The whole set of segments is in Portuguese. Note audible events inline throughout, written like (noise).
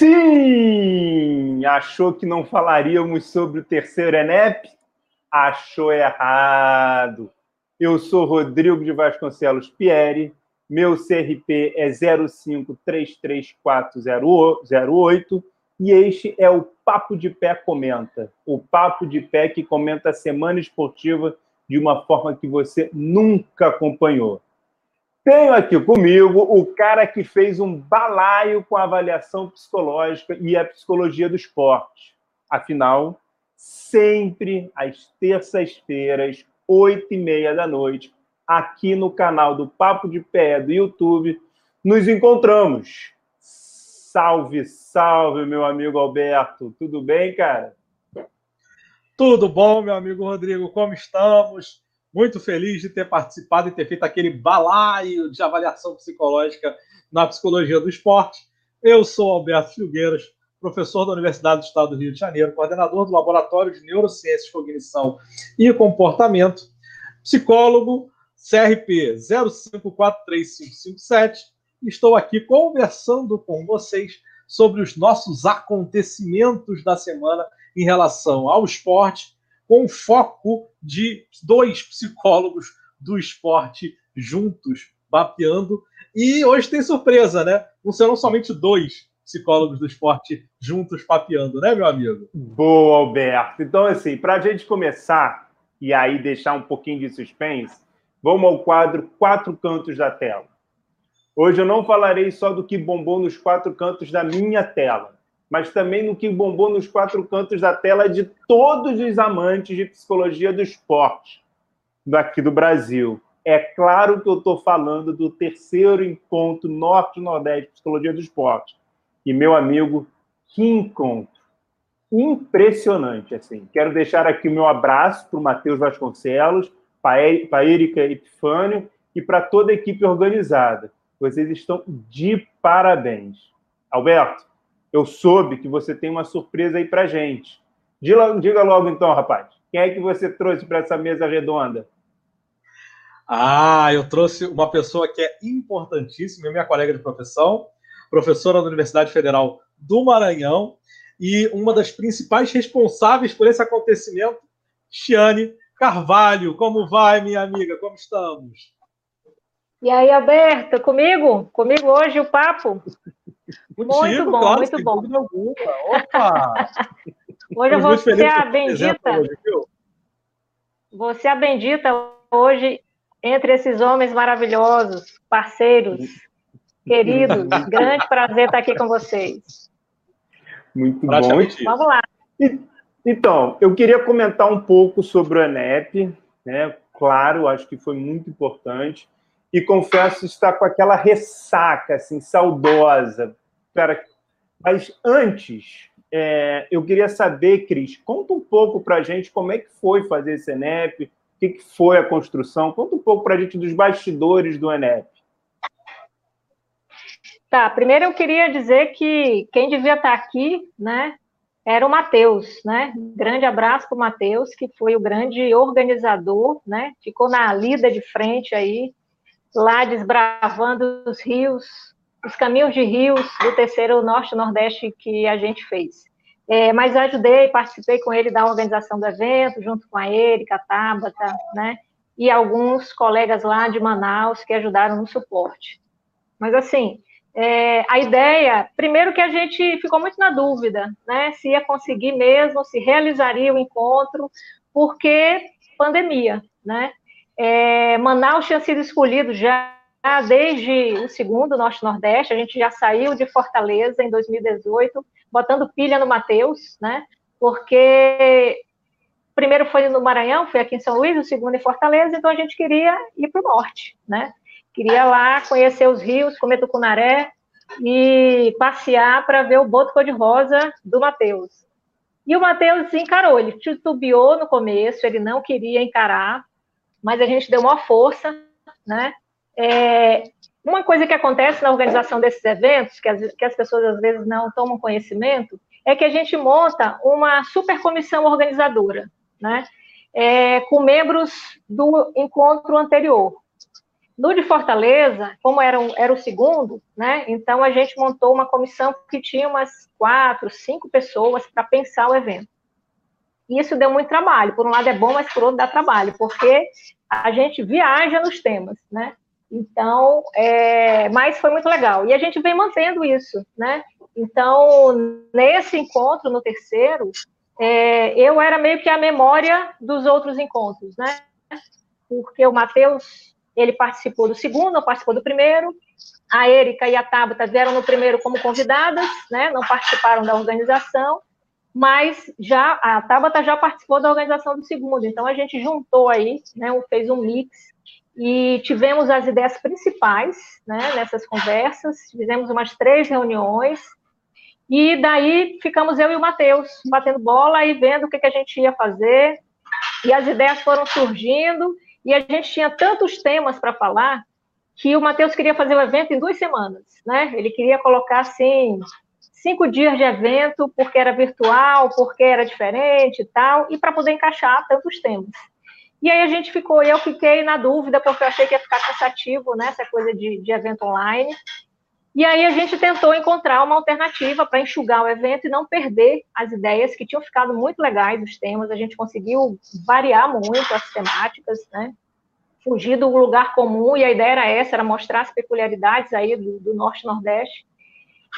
Sim! Achou que não falaríamos sobre o terceiro ENEP? Achou errado. Eu sou Rodrigo de Vasconcelos Pieri, meu CRP é 0533408 e este é o Papo de Pé Comenta. O Papo de Pé que comenta a semana esportiva de uma forma que você nunca acompanhou. Tenho aqui comigo o cara que fez um balaio com a avaliação psicológica e a psicologia do esporte. Afinal, sempre às terças-feiras, oito e meia da noite, aqui no canal do Papo de Pé do YouTube, nos encontramos. Salve, salve, meu amigo Alberto. Tudo bem, cara? Tudo bom, meu amigo Rodrigo? Como estamos? Muito feliz de ter participado e ter feito aquele balaio de avaliação psicológica na psicologia do esporte. Eu sou Alberto Filgueiras, professor da Universidade do Estado do Rio de Janeiro, coordenador do Laboratório de Neurociências, Cognição e Comportamento, psicólogo, CRP 054357. Estou aqui conversando com vocês sobre os nossos acontecimentos da semana em relação ao esporte com foco de dois psicólogos do esporte juntos, mapeando. E hoje tem surpresa, né? Não serão somente dois psicólogos do esporte juntos papeando, né, meu amigo? Boa, Alberto. Então, assim, para a gente começar e aí deixar um pouquinho de suspense, vamos ao quadro Quatro Cantos da Tela. Hoje eu não falarei só do que bombou nos quatro cantos da minha tela mas também no que bombou nos quatro cantos da tela de todos os amantes de psicologia do esporte daqui do Brasil. É claro que eu estou falando do terceiro encontro Norte-Nordeste de Psicologia do Esporte. E, meu amigo, que encontro! Impressionante, assim. Quero deixar aqui o meu abraço para o Matheus Vasconcelos, para a Erika Epifânio e para toda a equipe organizada. Vocês estão de parabéns. Alberto, eu soube que você tem uma surpresa aí para gente. Diga, diga logo então, rapaz. Quem é que você trouxe para essa mesa redonda? Ah, eu trouxe uma pessoa que é importantíssima, minha colega de profissão, professora da Universidade Federal do Maranhão e uma das principais responsáveis por esse acontecimento, Chiane Carvalho. Como vai, minha amiga? Como estamos? E aí, Alberto, comigo? Comigo hoje o papo? Muito bom, claro, muito bom. Opa! hoje eu vou ser a bendita. Hoje, vou ser a bendita hoje entre esses homens maravilhosos, parceiros, queridos. (laughs) Grande prazer estar aqui com vocês. Muito bom. Vamos lá. Então, eu queria comentar um pouco sobre o ENEP, né? Claro, acho que foi muito importante. E confesso estar com aquela ressaca, assim, saudosa, mas antes, é, eu queria saber, Cris, conta um pouco para a gente como é que foi fazer esse ENEP, o que, que foi a construção, conta um pouco para a gente dos bastidores do ENEP. Tá, primeiro eu queria dizer que quem devia estar aqui, né, era o Matheus, né? Grande abraço para o Matheus, que foi o grande organizador, né? Ficou na lida de frente aí, lá desbravando os rios, os caminhos de rios do terceiro Norte-Nordeste que a gente fez. É, mas ajudei, participei com ele da organização do evento, junto com a Erika, a Tabata, né? E alguns colegas lá de Manaus que ajudaram no suporte. Mas, assim, é, a ideia, primeiro que a gente ficou muito na dúvida, né? Se ia conseguir mesmo, se realizaria o encontro, porque pandemia, né? É, Manaus tinha sido escolhido já desde o segundo Norte-Nordeste, a gente já saiu de Fortaleza em 2018, botando pilha no Mateus, né? Porque primeiro foi no Maranhão, foi aqui em São Luís, o segundo em Fortaleza, então a gente queria ir para o norte, né? Queria lá conhecer os rios, comer tucunaré e passear para ver o boto cor-de-rosa do Mateus. E o Mateus encarou, ele titubeou no começo, ele não queria encarar, mas a gente deu uma força, né? É, uma coisa que acontece na organização desses eventos, que as, que as pessoas às vezes não tomam conhecimento, é que a gente monta uma super comissão organizadora, né? É, com membros do encontro anterior. No de Fortaleza, como era, um, era o segundo, né? Então a gente montou uma comissão que tinha umas quatro, cinco pessoas para pensar o evento. Isso deu muito trabalho. Por um lado é bom, mas por outro dá trabalho, porque a gente viaja nos temas, né? Então, é, mas foi muito legal. E a gente vem mantendo isso, né? Então, nesse encontro, no terceiro, é, eu era meio que a memória dos outros encontros, né? Porque o Matheus, ele participou do segundo, não participou do primeiro. A Érica e a Tabata vieram no primeiro como convidadas, né? Não participaram da organização, mas já a Tabata já participou da organização do segundo. Então a gente juntou aí, né? Fez um mix e tivemos as ideias principais né, nessas conversas, fizemos umas três reuniões, e daí ficamos eu e o Matheus batendo bola e vendo o que, que a gente ia fazer, e as ideias foram surgindo, e a gente tinha tantos temas para falar que o Matheus queria fazer o evento em duas semanas, né? Ele queria colocar assim cinco dias de evento porque era virtual, porque era diferente e tal, e para poder encaixar tantos temas. E aí a gente ficou, eu fiquei na dúvida, porque eu achei que ia ficar cansativo, né, essa coisa de, de evento online. E aí a gente tentou encontrar uma alternativa para enxugar o evento e não perder as ideias que tinham ficado muito legais, os temas. A gente conseguiu variar muito as temáticas, né? Fugir do lugar comum, e a ideia era essa, era mostrar as peculiaridades aí do, do Norte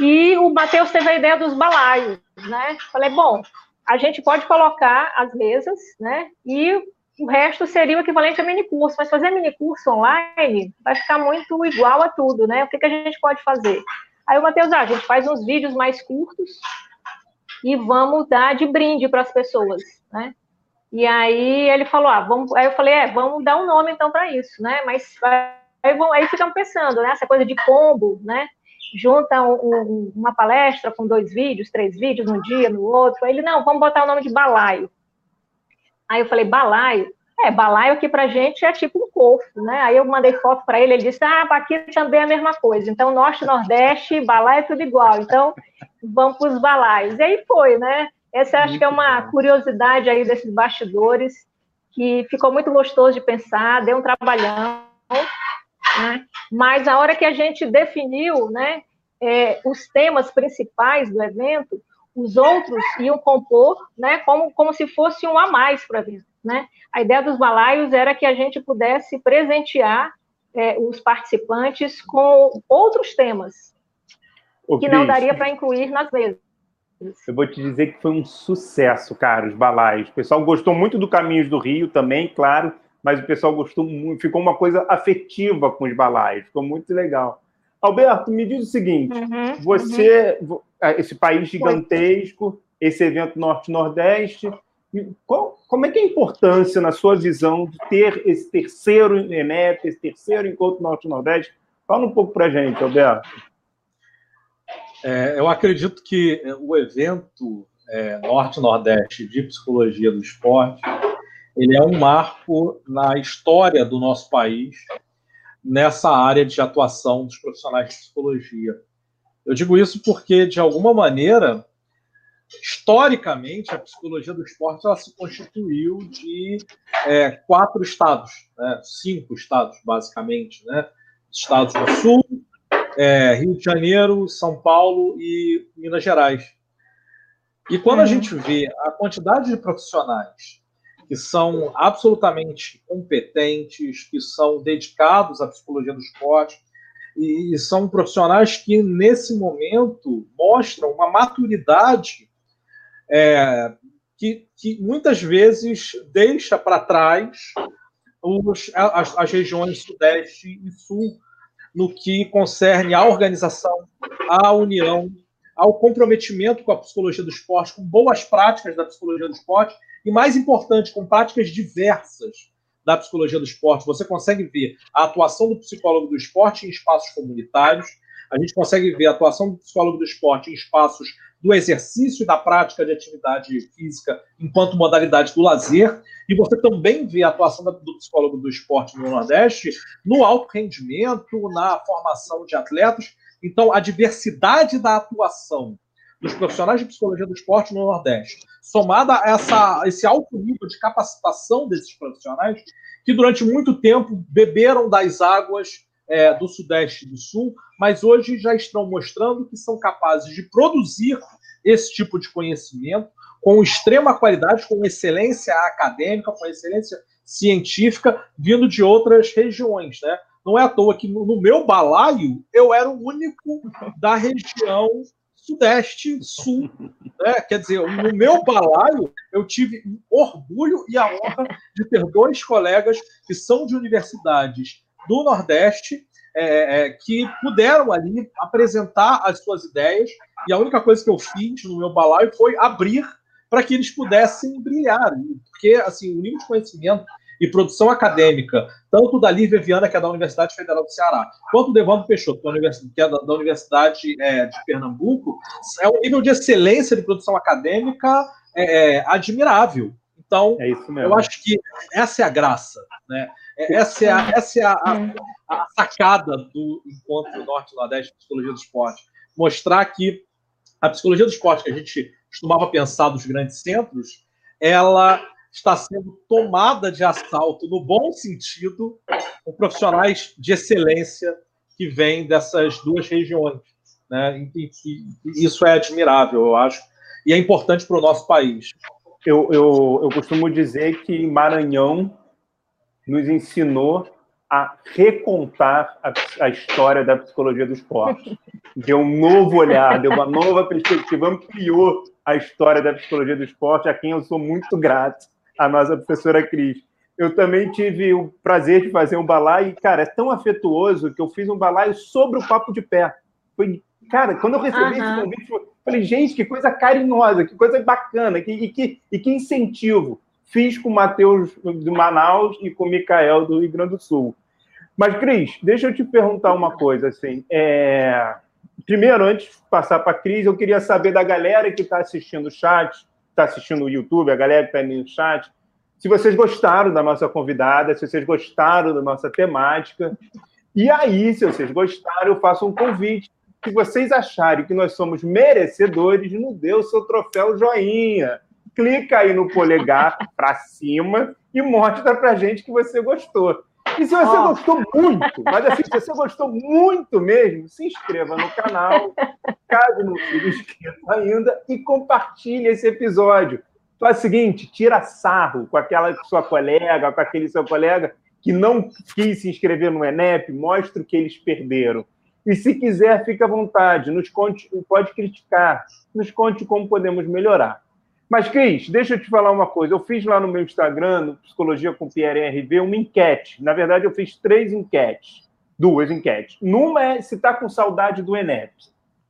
e o Matheus teve a ideia dos balaios, né? Falei, bom, a gente pode colocar as mesas, né? E o resto seria o equivalente a mini curso, mas fazer mini curso online vai ficar muito igual a tudo, né? O que, que a gente pode fazer? Aí o Matheus, ah, a gente faz uns vídeos mais curtos e vamos dar de brinde para as pessoas, né? E aí ele falou, ah, vamos. Aí eu falei, é, vamos dar um nome então para isso, né? Mas aí, aí ficamos pensando, né? Essa coisa de combo, né? Junta um, um, uma palestra com dois vídeos, três vídeos num dia, no outro. Aí ele, não, vamos botar o nome de balaio. Aí eu falei, balaio? É, balaio aqui pra gente é tipo um corpo, né? Aí eu mandei foto para ele, ele disse, ah, aqui também é a mesma coisa. Então, norte, nordeste, balaio é tudo igual. Então, vamos para os balaios. E aí foi, né? Essa acho muito que é uma bom. curiosidade aí desses bastidores, que ficou muito gostoso de pensar, deu um trabalhão, né? Mas a hora que a gente definiu, né, é, os temas principais do evento, os outros iam compor, né, como, como se fosse um a mais para a vida, né? A ideia dos balaios era que a gente pudesse presentear é, os participantes com outros temas Ô, que Cris, não daria para incluir nas mesas. Eu vou te dizer que foi um sucesso, cara, os balaios. O pessoal gostou muito do Caminhos do Rio também, claro, mas o pessoal gostou muito, ficou uma coisa afetiva com os balaios, ficou muito legal. Alberto, me diz o seguinte: uhum, você, uhum. esse país gigantesco, esse evento Norte-Nordeste, como é que é a importância, na sua visão, de ter esse terceiro ENEP, esse terceiro encontro Norte-Nordeste? Fala um pouco para a gente, Alberto. É, eu acredito que o evento é, Norte-Nordeste de Psicologia do Esporte ele é um marco na história do nosso país nessa área de atuação dos profissionais de psicologia. Eu digo isso porque, de alguma maneira, historicamente, a psicologia do esporte ela se constituiu de é, quatro estados, né? cinco estados, basicamente. Né? Estados do Sul, é, Rio de Janeiro, São Paulo e Minas Gerais. E quando a uhum. gente vê a quantidade de profissionais que são absolutamente competentes, que são dedicados à psicologia do esporte, e, são profissionais que, nesse momento, mostram uma maturidade é, que, que, muitas vezes deixa para trás os, as, as regiões Sudeste e Sul no que concerne à organização, à união, ao comprometimento com a psicologia do esporte, com boas práticas da psicologia do esporte e, mais importante, com práticas diversas da psicologia do esporte. Você consegue ver a atuação do psicólogo do esporte em espaços comunitários, a gente consegue ver a atuação do psicólogo do esporte em espaços do exercício e da prática de atividade física enquanto modalidade do lazer, e você também vê a atuação do psicólogo do esporte no Nordeste no alto rendimento, na formação de atletas. Então, a diversidade da atuação dos profissionais de psicologia do esporte no Nordeste, somada a essa, esse alto nível de capacitação desses profissionais, que durante muito tempo beberam das águas é, do Sudeste e do Sul, mas hoje já estão mostrando que são capazes de produzir esse tipo de conhecimento com extrema qualidade, com excelência acadêmica, com excelência científica, vindo de outras regiões, né? Não é à toa que no meu balaio eu era o único da região Sudeste, Sul. Né? Quer dizer, no meu balaio, eu tive orgulho e a honra de ter dois colegas que são de universidades do Nordeste, é, é, que puderam ali apresentar as suas ideias, e a única coisa que eu fiz no meu balaio foi abrir para que eles pudessem brilhar. Porque assim, o nível de conhecimento e produção acadêmica, tanto da Lívia Viana, que é da Universidade Federal do Ceará, quanto do Evandro Peixoto, que é da, da Universidade é, de Pernambuco, é um nível de excelência de produção acadêmica é, é admirável. Então, é eu acho que essa é a graça, né? É, essa é a, essa é a, a, a sacada do Encontro Norte-Nordeste de Psicologia do Esporte. Mostrar que a psicologia do esporte, que a gente costumava pensar dos grandes centros, ela está sendo tomada de assalto, no bom sentido, por profissionais de excelência que vêm dessas duas regiões. Né? E, e, isso é admirável, eu acho, e é importante para o nosso país. Eu, eu, eu costumo dizer que Maranhão nos ensinou a recontar a, a, história da psicologia do esporte. Deu um novo olhar, deu uma nova perspectiva, ampliou a história da psicologia do esporte, a quem eu sou muito grato a nossa professora Cris. Eu também tive o prazer de fazer um balaio e, cara, é tão afetuoso que eu fiz um balaio sobre o papo de pé. Foi, cara, quando eu recebi uhum. esse convite, eu falei, gente, que coisa carinhosa, que coisa bacana, que, e, que, e que incentivo. Fiz com o Matheus do Manaus e com o Micael do Rio Grande do Sul. Mas, Cris, deixa eu te perguntar uma coisa, assim. É... Primeiro, antes de passar para a Cris, eu queria saber da galera que está assistindo o chat, está assistindo o YouTube, a galera que está no chat, se vocês gostaram da nossa convidada, se vocês gostaram da nossa temática. E aí, se vocês gostaram, eu faço um convite. Se vocês acharem que nós somos merecedores, nos dê o seu troféu joinha. Clica aí no polegar para cima e mostra para gente que você gostou. E se você oh. gostou muito, mas assim, se você gostou muito mesmo, se inscreva no canal, caso não seja inscrito ainda, e compartilhe esse episódio. Faz o seguinte, tira sarro com aquela sua colega, com aquele seu colega que não quis se inscrever no ENEP, mostre o que eles perderam. E se quiser, fique à vontade, nos conte, pode criticar, nos conte como podemos melhorar. Mas, Cris, deixa eu te falar uma coisa. Eu fiz lá no meu Instagram, no Psicologia com Pierre RV, uma enquete. Na verdade, eu fiz três enquetes. Duas enquetes. Numa é se está com saudade do ENEP.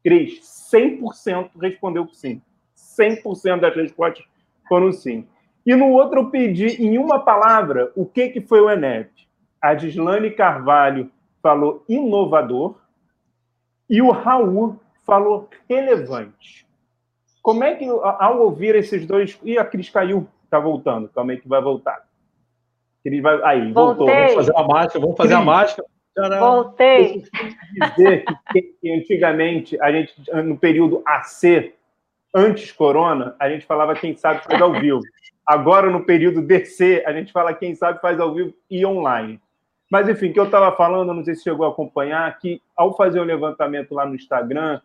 Cris, 100% respondeu que sim. 100% das respostas foram sim. E no outro eu pedi, em uma palavra, o que, que foi o ENEP. A Gislane Carvalho falou inovador e o Raul falou relevante. Como é que, ao ouvir esses dois. E a Cris caiu, está voltando. Aí que vai voltar. Cris vai. Aí, voltou. Vamos fazer a mágica, vamos fazer a mágica. Voltei. dizer que, que, antigamente, a gente, no período AC, antes corona, a gente falava quem sabe faz ao vivo. Agora, no período DC, a gente fala quem sabe faz ao vivo e online. Mas, enfim, o que eu estava falando, não sei se chegou a acompanhar, que ao fazer o um levantamento lá no Instagram,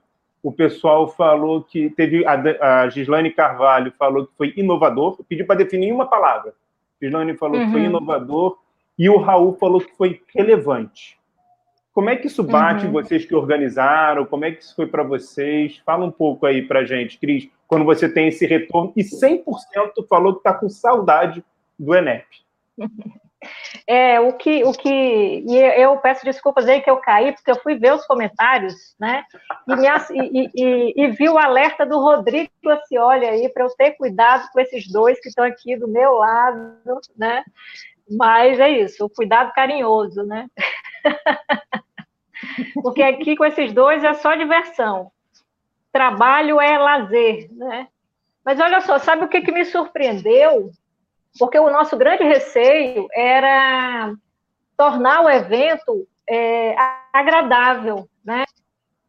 o pessoal falou que teve a, a Gislaine Carvalho falou que foi inovador, pediu para definir uma palavra. Gislaine falou uhum. que foi uhum. inovador e o Raul falou que foi relevante. Como é que isso bate uhum. vocês que organizaram? Como é que isso foi para vocês? Fala um pouco aí para gente, Cris, quando você tem esse retorno e 100% falou que está com saudade do ENEP. (laughs) É, o que, o que, e eu peço desculpas aí que eu caí, porque eu fui ver os comentários, né, e, me, e, e, e vi o alerta do Rodrigo assim, olha aí, para eu ter cuidado com esses dois que estão aqui do meu lado, né, mas é isso, o cuidado carinhoso, né, (laughs) porque aqui com esses dois é só diversão, trabalho é lazer, né, mas olha só, sabe o que, que me surpreendeu? Porque o nosso grande receio era tornar o evento é, agradável, né?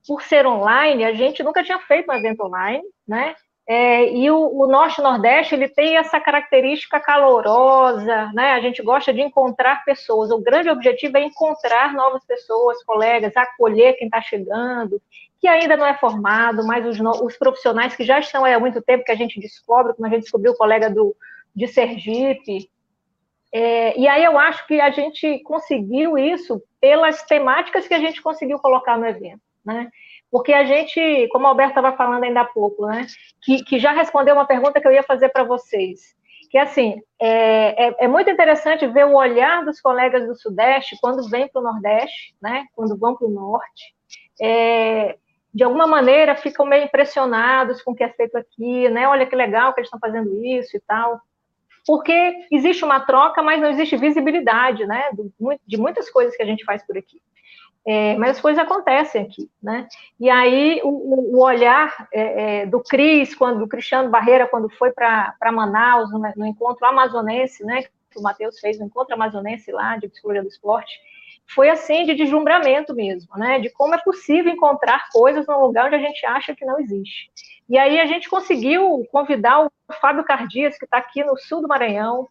por ser online, a gente nunca tinha feito um evento online, né? É, e o, o Norte Nordeste ele tem essa característica calorosa, né? A gente gosta de encontrar pessoas. O grande objetivo é encontrar novas pessoas, colegas, acolher quem está chegando, que ainda não é formado, mas os, os, profissionais que já estão há muito tempo que a gente descobre, como a gente descobriu o colega do, de Sergipe. É, e aí eu acho que a gente conseguiu isso pelas temáticas que a gente conseguiu colocar no evento, né? Porque a gente, como o Alberto estava falando ainda há pouco, né, que, que já respondeu uma pergunta que eu ia fazer para vocês, que assim, é, é, é, muito interessante ver o olhar dos colegas do Sudeste quando vêm para o Nordeste, né, quando vão para o Norte, é, de alguma maneira ficam meio impressionados com o que é feito aqui, né, olha que legal que eles estão fazendo isso e tal, porque existe uma troca, mas não existe visibilidade, né, de muitas coisas que a gente faz por aqui. É, mas as coisas acontecem aqui, né? E aí o, o olhar é, é, do Cris, quando do Cristiano Barreira, quando foi para Manaus no, no, encontro amazonense, né? Que o Matheus fez no encontro amazonense lá de psicologia do esporte, foi assim de deslumbramento mesmo, né? De como é possível encontrar coisas num lugar onde a gente acha que não existe. E aí a gente conseguiu convidar o Fábio Cardias, que está aqui no sul do Maranhão,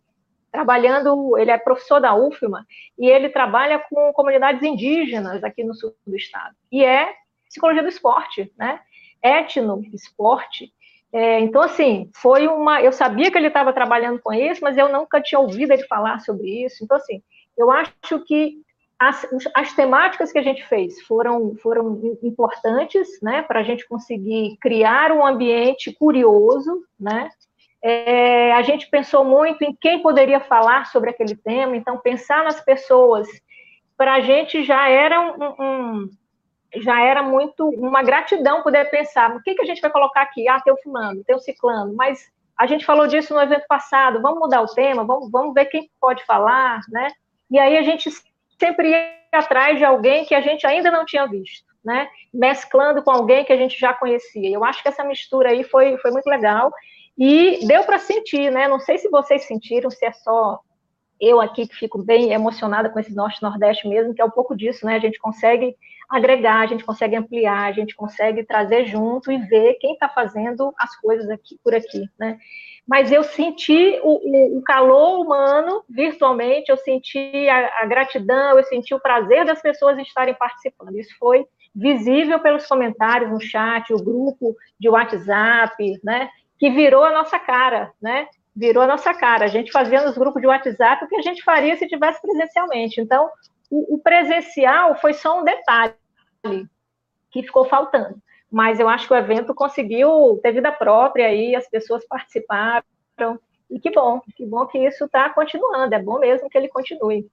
trabalhando, ele é professor da UFMA, e ele trabalha com comunidades indígenas aqui no sul do estado. E é psicologia do esporte, né? Etno, esporte. É, então, assim, foi uma. Eu sabia que ele estava trabalhando com isso, mas eu nunca tinha ouvido ele falar sobre isso. Então, assim, eu acho que as, as temáticas que a gente fez foram, foram importantes, né, para a gente conseguir criar um ambiente curioso, né, é, a gente pensou muito em quem poderia falar sobre aquele tema, então pensar nas pessoas para a gente já era um, um, já era muito uma gratidão poder pensar o que, que a gente vai colocar aqui, ah, tem o fulano, tem o ciclano, mas a gente falou disso no evento passado, vamos mudar o tema, vamos, vamos ver quem pode falar, né? E aí a gente sempre ia atrás de alguém que a gente ainda não tinha visto, né? Mesclando com alguém que a gente já conhecia. Eu acho que essa mistura aí foi, foi muito legal. E deu para sentir, né? Não sei se vocês sentiram, se é só eu aqui que fico bem emocionada com esse norte-nordeste mesmo, que é um pouco disso, né? A gente consegue agregar, a gente consegue ampliar, a gente consegue trazer junto e ver quem está fazendo as coisas aqui por aqui, né? Mas eu senti o, o, calor humano virtualmente, eu senti a, a gratidão, eu senti o prazer das pessoas estarem participando. Isso foi visível pelos comentários no chat, o grupo de WhatsApp, né? que virou a nossa cara, né? Virou a nossa cara. A gente fazia nos grupos de WhatsApp o que a gente faria se tivesse presencialmente. Então, o, o presencial foi só um detalhe que ficou faltando. Mas eu acho que o evento conseguiu ter vida própria aí, as pessoas participaram. E que bom, que bom que isso está continuando. É bom mesmo que ele continue.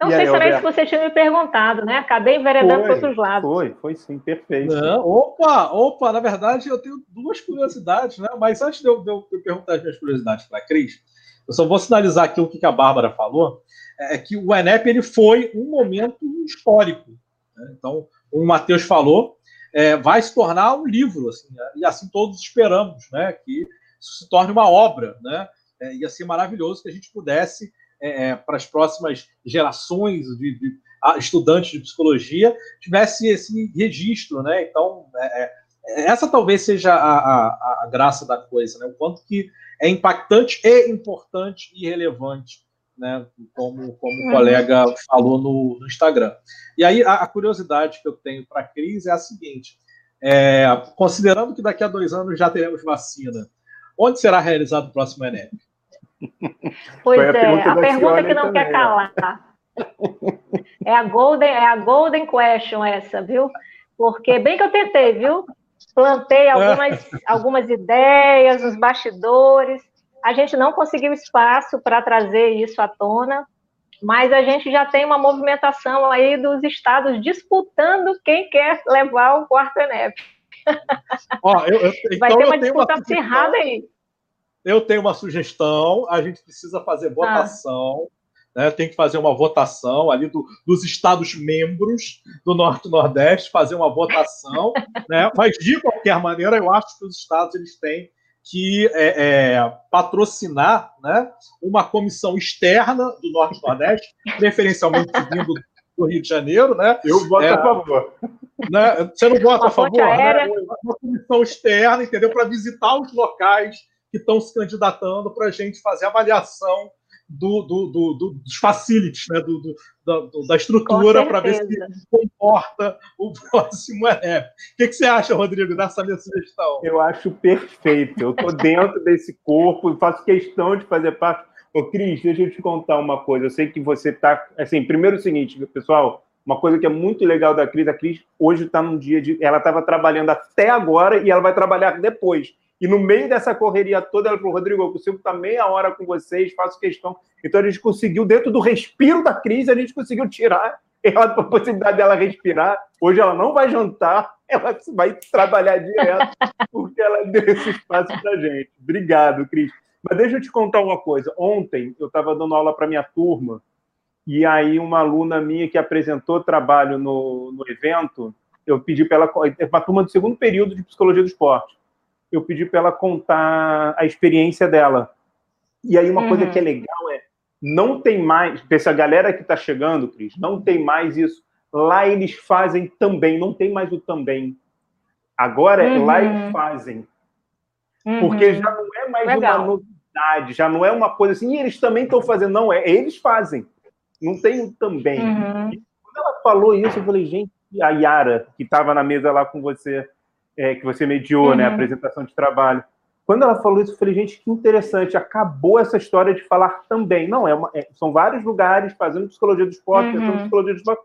Não e sei aí, se era isso que você tinha me perguntado, né? Acabei enveredando para outros lados. Foi, foi sim, perfeito. Não, opa, opa, na verdade eu tenho duas curiosidades, né? Mas antes de eu, de eu perguntar as minhas curiosidades para a Cris, eu só vou sinalizar aqui o que a Bárbara falou, é que o ENEP ele foi um momento histórico. Né? Então, o Matheus falou, é, vai se tornar um livro, assim, né? e assim todos esperamos, né? Que isso se torne uma obra, né? É, ia ser maravilhoso que a gente pudesse é, é, para as próximas gerações de, de estudantes de psicologia tivesse esse registro, né? Então, é, é, essa talvez seja a, a, a, graça da coisa, né? O quanto que é impactante e importante e relevante, né? Como, como o uhum. colega falou no, no Instagram. E aí, a, a curiosidade que eu tenho para a Cris é a seguinte: é, considerando que daqui a dois anos já teremos vacina, onde será realizado o próximo Enem? (laughs) Pois é, a pergunta, a pergunta que não também, quer calar. É a, golden, é a golden question essa, viu? Porque bem que eu tentei, viu? Plantei algumas, algumas ideias nos bastidores. A gente não conseguiu espaço para trazer isso à tona, mas a gente já tem uma movimentação aí dos estados disputando quem quer levar o quarto ENEP. Ó, eu, eu, então Vai ter uma disputa acirrada aí eu tenho uma sugestão, a gente precisa fazer votação, ah. Né? Tem que fazer uma votação ali do, dos estados membros do Norte e Nordeste, fazer uma votação, (laughs) né? Mas de qualquer maneira, eu acho que os estados eles têm que é, é, patrocinar né, uma comissão externa do Norte e Nordeste, preferencialmente vindo do Rio de Janeiro, né? Eu voto é, a favor. Né? Você não vota a favor? Né? Uma comissão externa, entendeu? Para visitar os locais que estão se candidatando para a gente fazer avaliação do, do, do, do, dos facilities, né? do, do da, estrutura, para ver se comporta o (laughs) próximo EREP. O que, que, você acha, Rodrigo, dessa minha sugestão? Eu acho perfeito. Eu estou dentro desse corpo faço questão de fazer parte. Ô, Cris, deixa eu te contar uma coisa. Eu sei que você está. Assim, primeiro o seguinte, pessoal. Uma coisa que é muito legal da Cris, a Cris hoje está num dia de. Ela estava trabalhando até agora e ela vai trabalhar depois. E no meio dessa correria toda, ela falou: Rodrigo, eu consigo estar meia hora com vocês, faço questão. Então a gente conseguiu, dentro do respiro da crise, a gente conseguiu tirar ela, a possibilidade dela respirar. Hoje ela não vai jantar, (laughs) ela vai trabalhar direto, (laughs) porque ela deu esse espaço para gente. Obrigado, Cris. Mas deixa eu te contar uma coisa. Ontem eu estava dando aula para minha turma, e aí uma aluna minha que apresentou trabalho no, no evento, eu pedi para ela. É uma turma do segundo período de psicologia do esporte eu pedi para ela contar a experiência dela. E aí uma uhum. coisa que é legal é não tem mais, essa galera que está chegando, Cris, não tem mais isso. Lá eles fazem também, não tem mais o também. Agora uhum. lá eles fazem. Uhum. Porque já não é mais legal. uma novidade, já não é uma coisa assim, e eles também estão fazendo, não, é eles fazem. Não tem o também. Uhum. quando ela falou isso, eu falei, gente, a Yara, que estava na mesa lá com você, é, que você mediou, uhum. né, a uhum. apresentação de trabalho. Quando ela falou isso, eu falei, gente, que interessante, acabou essa história de falar também. Não, é, uma, é são vários lugares fazendo psicologia do esporte, uhum. psicologia do esporte,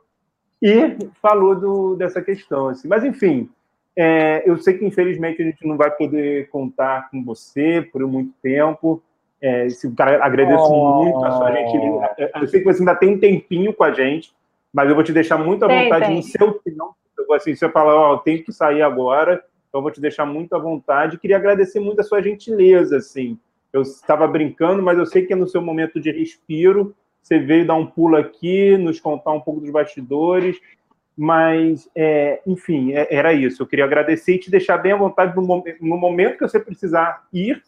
e falou do, dessa questão. Assim. Mas, enfim, é, eu sei que, infelizmente, a gente não vai poder contar com você por muito tempo. É, cara, agradeço oh. muito a sua gentileza. Eu sei que você ainda tem um tempinho com a gente, mas eu vou te deixar muito à vontade tem. no seu tempo assim, você fala, ó, oh, tenho que sair agora, então vou te deixar muito à vontade. Queria agradecer muito a sua gentileza, assim. Eu estava brincando, mas eu sei que é no seu momento de respiro, você veio dar um pulo aqui, nos contar um pouco dos bastidores, mas, é, enfim, é, era isso. Eu queria agradecer e te deixar bem à vontade no, no momento que você precisar ir,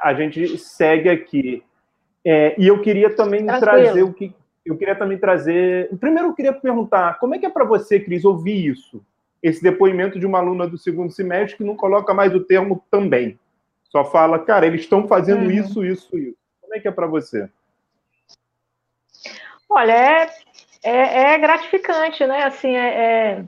a gente segue aqui. É, e eu queria também Tranquilo. trazer o que eu queria também trazer. Primeiro, eu queria perguntar como é que é para você, Cris, ouvir isso? Esse depoimento de uma aluna do segundo semestre que não coloca mais o termo também. Só fala, cara, eles estão fazendo uhum. isso, isso, isso. Como é que é para você? Olha, é, é, é, gratificante, né? Assim, é, é,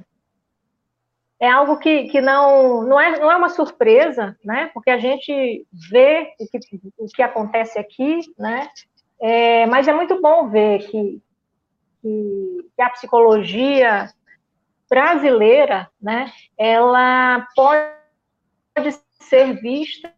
é, algo que, que não, não, é, não é uma surpresa, né? Porque a gente vê o que, o que acontece aqui, né? É, mas é muito bom ver que, que, que, a psicologia brasileira, né, ela pode ser vista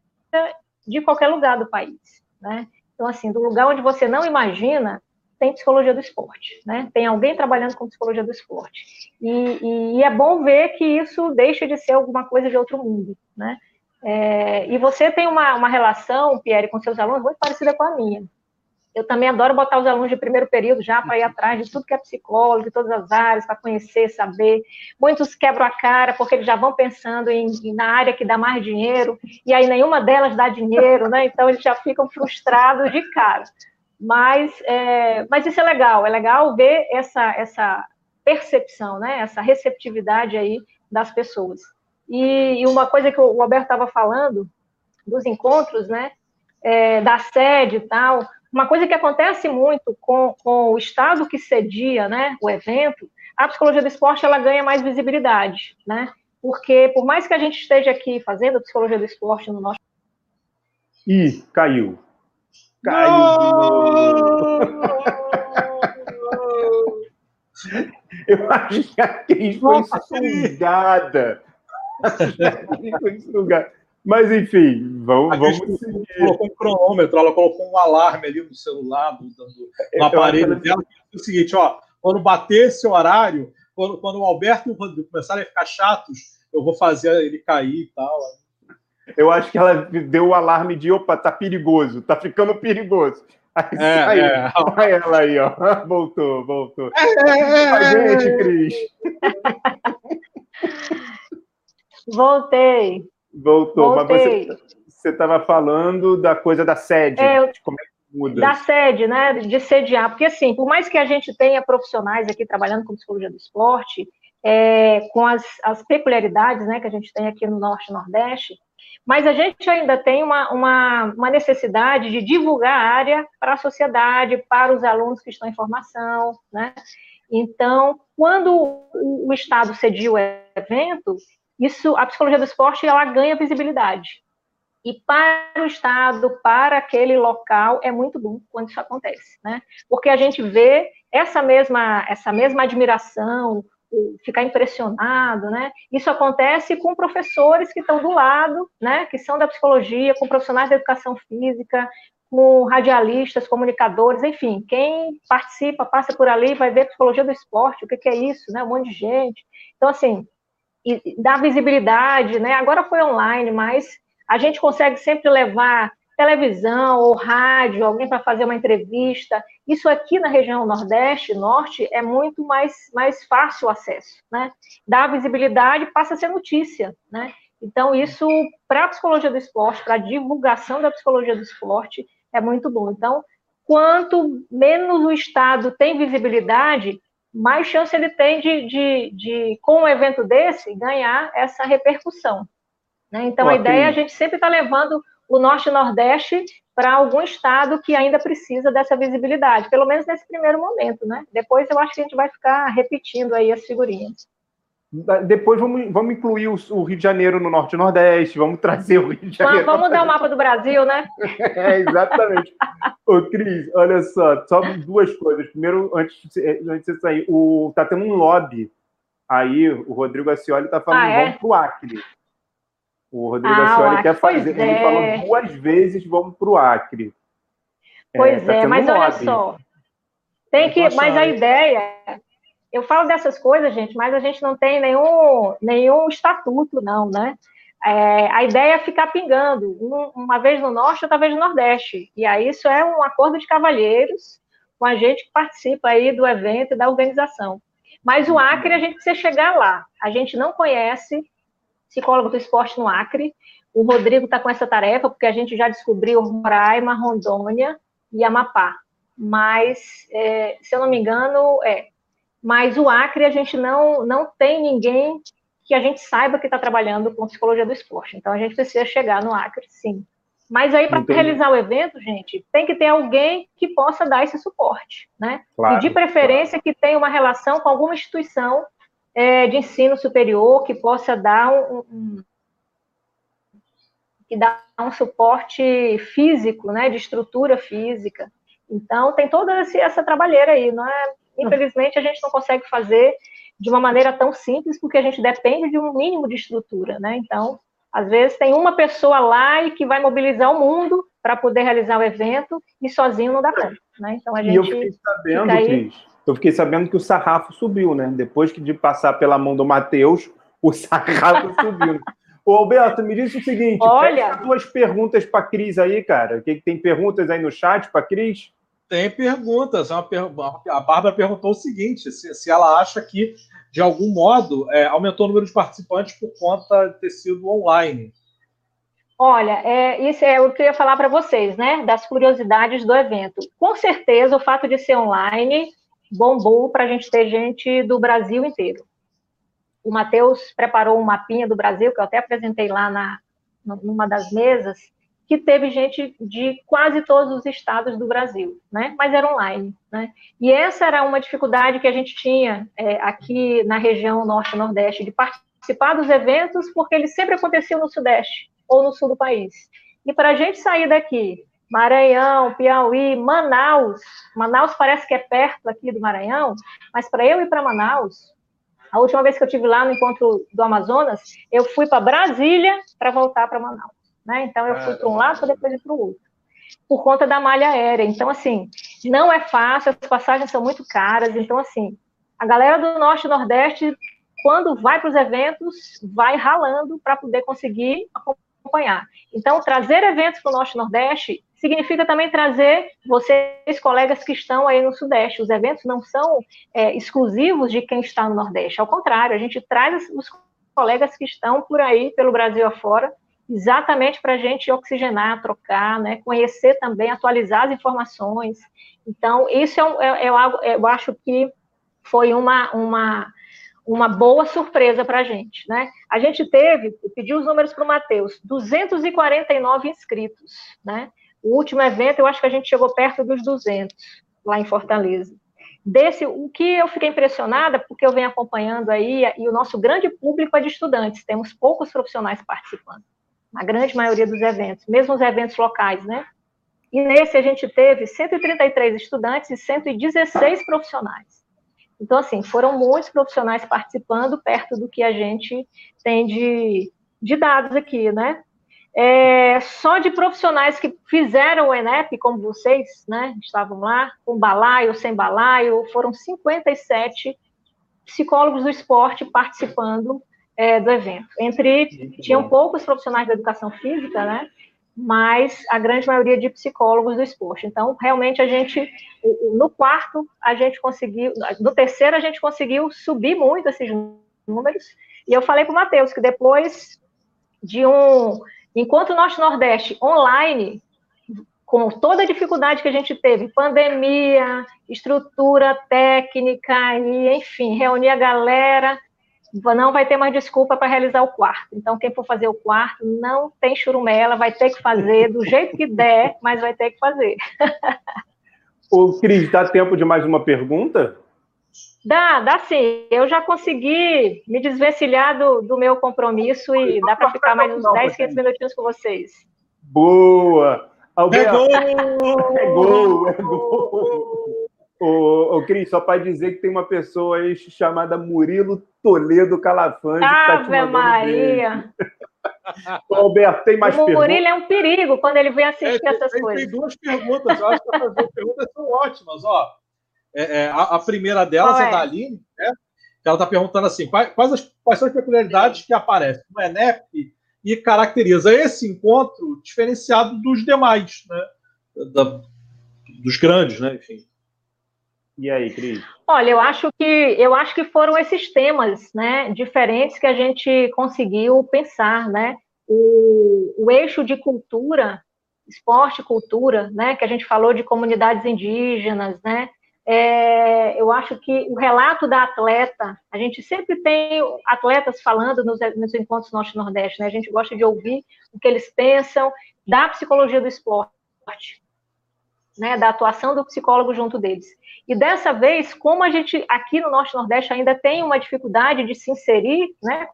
de qualquer lugar do país, né? Então, assim, do lugar onde você não imagina, tem psicologia do esporte, né? Tem alguém trabalhando com psicologia do esporte. E, e, e é bom ver que isso deixa de ser alguma coisa de outro mundo, né? É, e você tem uma, uma relação, Pierre, com seus alunos muito parecida com a minha. Eu também adoro botar os alunos de primeiro período já para ir atrás de tudo que é psicólogo, de todas as áreas, para conhecer, saber. Muitos quebram a cara porque eles já vão pensando em, na área que dá mais dinheiro, e aí nenhuma delas dá dinheiro, né? Então eles já ficam frustrados de cara. Mas, é, mas isso é legal, é legal ver essa, essa percepção, né? essa receptividade aí das pessoas. E, e uma coisa que o Alberto estava falando, dos encontros, né? É, da sede e tal, uma coisa que acontece muito com, com o Estado que cedia né, o evento, a psicologia do esporte ela ganha mais visibilidade, né? Porque por mais que a gente esteja aqui fazendo psicologia do esporte no nosso. Ih, caiu. Caiu. Eu acho que a Cris foi sugada. foi sugada. Mas, enfim, vamos, vamos seguir. colocou um cronômetro, ela colocou um alarme ali no celular, no, no aparelho dela, que é o seguinte, ó, quando bater esse horário, quando, quando o Alberto e o Rodrigo começarem a ficar chatos, eu vou fazer ele cair e tal. Eu acho que ela deu o alarme de, opa, tá perigoso, tá ficando perigoso. Aí é, saiu. É. Olha ela aí, ó. (laughs) Voltou, voltou. É, é, a gente, Cris. Voltei. Voltou, Voltei. mas você estava falando da coisa da sede, é, eu... como é que Muda. da sede, né, de sediar, porque assim, por mais que a gente tenha profissionais aqui trabalhando com psicologia do esporte, é, com as, as, peculiaridades, né, que a gente tem aqui no Norte e Nordeste, mas a gente ainda tem uma, uma, uma necessidade de divulgar a área para a sociedade, para os alunos que estão em formação, né, então, quando o, o Estado cedia o evento, isso, a psicologia do esporte, ela ganha visibilidade, e para o Estado, para aquele local, é muito bom quando isso acontece, né? Porque a gente vê essa mesma, essa mesma admiração, ficar impressionado, né? Isso acontece com professores que estão do lado, né? Que são da psicologia, com profissionais da educação física, com radialistas, comunicadores, enfim, quem participa, passa por ali, vai ver psicologia do esporte, o que, que é isso, né? Um monte de gente. Então, assim, dá visibilidade, né? Agora foi online, mas a gente consegue sempre levar televisão ou rádio, alguém para fazer uma entrevista. Isso aqui na região Nordeste, Norte, é muito mais, mais fácil o acesso, né? Dá visibilidade, passa a ser notícia, né? Então, isso, para a psicologia do esporte, para a divulgação da psicologia do esporte, é muito bom. Então, quanto menos o Estado tem visibilidade, mais chance ele tem de, de, de com um evento desse, ganhar essa repercussão. Né? Então, Pô, a ideia é a gente sempre está levando o Norte e Nordeste para algum estado que ainda precisa dessa visibilidade, pelo menos nesse primeiro momento, né? Depois eu acho que a gente vai ficar repetindo aí as figurinhas. Depois vamos, vamos incluir o, o, Rio de Janeiro no Norte e Nordeste, vamos trazer o Rio de Janeiro. Vamos, vamos dar o mapa do Brasil, né? (laughs) é, exatamente. Ô, Cris, olha só, só duas coisas. Primeiro, antes de, antes de sair, o, tá tendo um lobby aí, o Rodrigo Acioli está falando, ah, é? vamos pro Acre. O Rodrigo ah, Ascioli quer fazer. É. Ele falou duas vezes: vamos para o Acre. Pois é, tá é mas olha só. Tem que, mas a ideia, eu falo dessas coisas, gente, mas a gente não tem nenhum, nenhum estatuto, não, né? É, a ideia é ficar pingando, uma vez no norte, outra vez no nordeste. E aí isso é um acordo de cavalheiros com a gente que participa aí do evento e da organização. Mas o Acre a gente precisa chegar lá. A gente não conhece, psicólogo do esporte no Acre. O Rodrigo está com essa tarefa, porque a gente já descobriu Roraima, Rondônia e Amapá. Mas, é, se eu não me engano, é. Mas o Acre, a gente não, não tem ninguém que a gente saiba que está trabalhando com psicologia do esporte. Então, a gente precisa chegar no Acre, sim. Mas aí, para realizar o evento, gente, tem que ter alguém que possa dar esse suporte, né? Claro, e de preferência claro. que tenha uma relação com alguma instituição é, de ensino superior que possa dar um, um que dá um suporte físico, né, de estrutura física. Então tem toda essa trabalheira aí, não é? Infelizmente a gente não consegue fazer de uma maneira tão simples porque a gente depende de um mínimo de estrutura, né? Então às vezes tem uma pessoa lá e que vai mobilizar o mundo para poder realizar o evento e sozinho não dá conta, né? Então a gente e eu fiquei sabendo, aí... Cris, eu fiquei sabendo que o sarrafo subiu, né? Depois de passar pela mão do Matheus, o (laughs) sarrafo subiu. Ô, Alberto, me diz o seguinte: Olha... duas perguntas para a Cris aí, cara. Tem perguntas aí no chat para a Cris? Tem perguntas. A Bárbara perguntou o seguinte: se, se ela acha que, de algum modo, é, aumentou o número de participantes por conta de ter sido online. Olha, é, isso é o que eu ia falar para vocês, né? Das curiosidades do evento. Com certeza, o fato de ser online bombou para a gente ter gente do Brasil inteiro. O Matheus preparou um mapinha do Brasil, que eu até apresentei lá na, numa das mesas, que teve gente de quase todos os estados do Brasil, né? Mas era online, né? E essa era uma dificuldade que a gente tinha é, aqui na região norte e nordeste de participar dos eventos, porque eles sempre aconteciam no sudeste ou no sul do país. E para a gente sair daqui Maranhão, Piauí, Manaus. Manaus parece que é perto aqui do Maranhão, mas para eu ir para Manaus, a última vez que eu tive lá no encontro do Amazonas, eu fui para Brasília para voltar para Manaus. Né? Então eu fui para um lado para depois ir para o outro. Por conta da malha aérea. Então, assim, não é fácil, as passagens são muito caras. Então, assim, a galera do Norte e Nordeste, quando vai para os eventos, vai ralando para poder conseguir acompanhar. Então, trazer eventos para o Norte e Nordeste significa também trazer vocês, colegas que estão aí no Sudeste. Os eventos não são é, exclusivos de quem está no Nordeste, ao contrário, a gente traz os colegas que estão por aí, pelo Brasil afora, exatamente para a gente oxigenar, trocar, né, conhecer também, atualizar as informações. Então, isso é, é, é algo, eu acho que foi uma, uma, uma boa surpresa para a gente. Né? A gente teve, pediu os números para o Matheus, 249 inscritos. Né? O último evento, eu acho que a gente chegou perto dos 200, lá em Fortaleza. Desse, o que eu fiquei impressionada, porque eu venho acompanhando aí, e o nosso grande público é de estudantes, temos poucos profissionais participando, na grande maioria dos eventos, mesmo os eventos locais, né? E nesse a gente teve 133 estudantes e 116 profissionais. Então, assim, foram muitos profissionais participando, perto do que a gente tem de, de dados aqui, né? É, só de profissionais que fizeram o ENEP, como vocês, né, estavam lá, com balaio, sem balaio, foram 57 psicólogos do esporte participando é, do evento. Entre, tinham poucos profissionais da educação física, né, mas a grande maioria de psicólogos do esporte. Então, realmente, a gente, no quarto, a gente conseguiu, no terceiro, a gente conseguiu subir muito esses números, e eu falei para o Matheus que depois de um enquanto o Norte Nordeste online, com toda a dificuldade que a gente teve, pandemia, estrutura técnica, e, enfim, reunir a galera, não vai ter mais desculpa para realizar o quarto. Então, quem for fazer o quarto, não tem churumela, vai ter que fazer do jeito que der, mas vai ter que fazer. (laughs) Ô, Cris, dá tempo de mais uma pergunta? Dá, dá sim. Eu já consegui me desvencilhar do, do meu compromisso e dá para ficar mais uns 10, 15 minutinhos com vocês. Boa! Alberto, é gol! É gol, é gol! Ô, ô, Cris, só para dizer que tem uma pessoa aí chamada Murilo Toledo Calafante. Ave que tá Maria! Ô, Alberto, tem mais o perguntas? O Murilo é um perigo quando ele vem assistir é, essas tem, coisas. Tem duas perguntas, eu acho que as duas perguntas são ótimas. Ó, é, é, a, a, primeira delas é? é da Aline, né? ela está perguntando assim: quais, quais, as, quais, são as peculiaridades que aparecem no ENEP e caracteriza esse encontro diferenciado dos demais, né? Da, dos grandes, né? Enfim. E aí, Cris? Olha, eu acho que eu acho que foram esses temas, né, diferentes que a gente conseguiu pensar, né? O, o eixo de cultura, esporte, cultura, né, que a gente falou de comunidades indígenas, né? É, eu acho que o relato da atleta, a gente sempre tem atletas falando nos, nos encontros norte-nordeste, né? A gente gosta de ouvir o que eles pensam da psicologia do esporte, né? Da atuação do psicólogo junto deles. E dessa vez, como a gente aqui no Norte Nordeste ainda tem uma dificuldade de se inserir, né,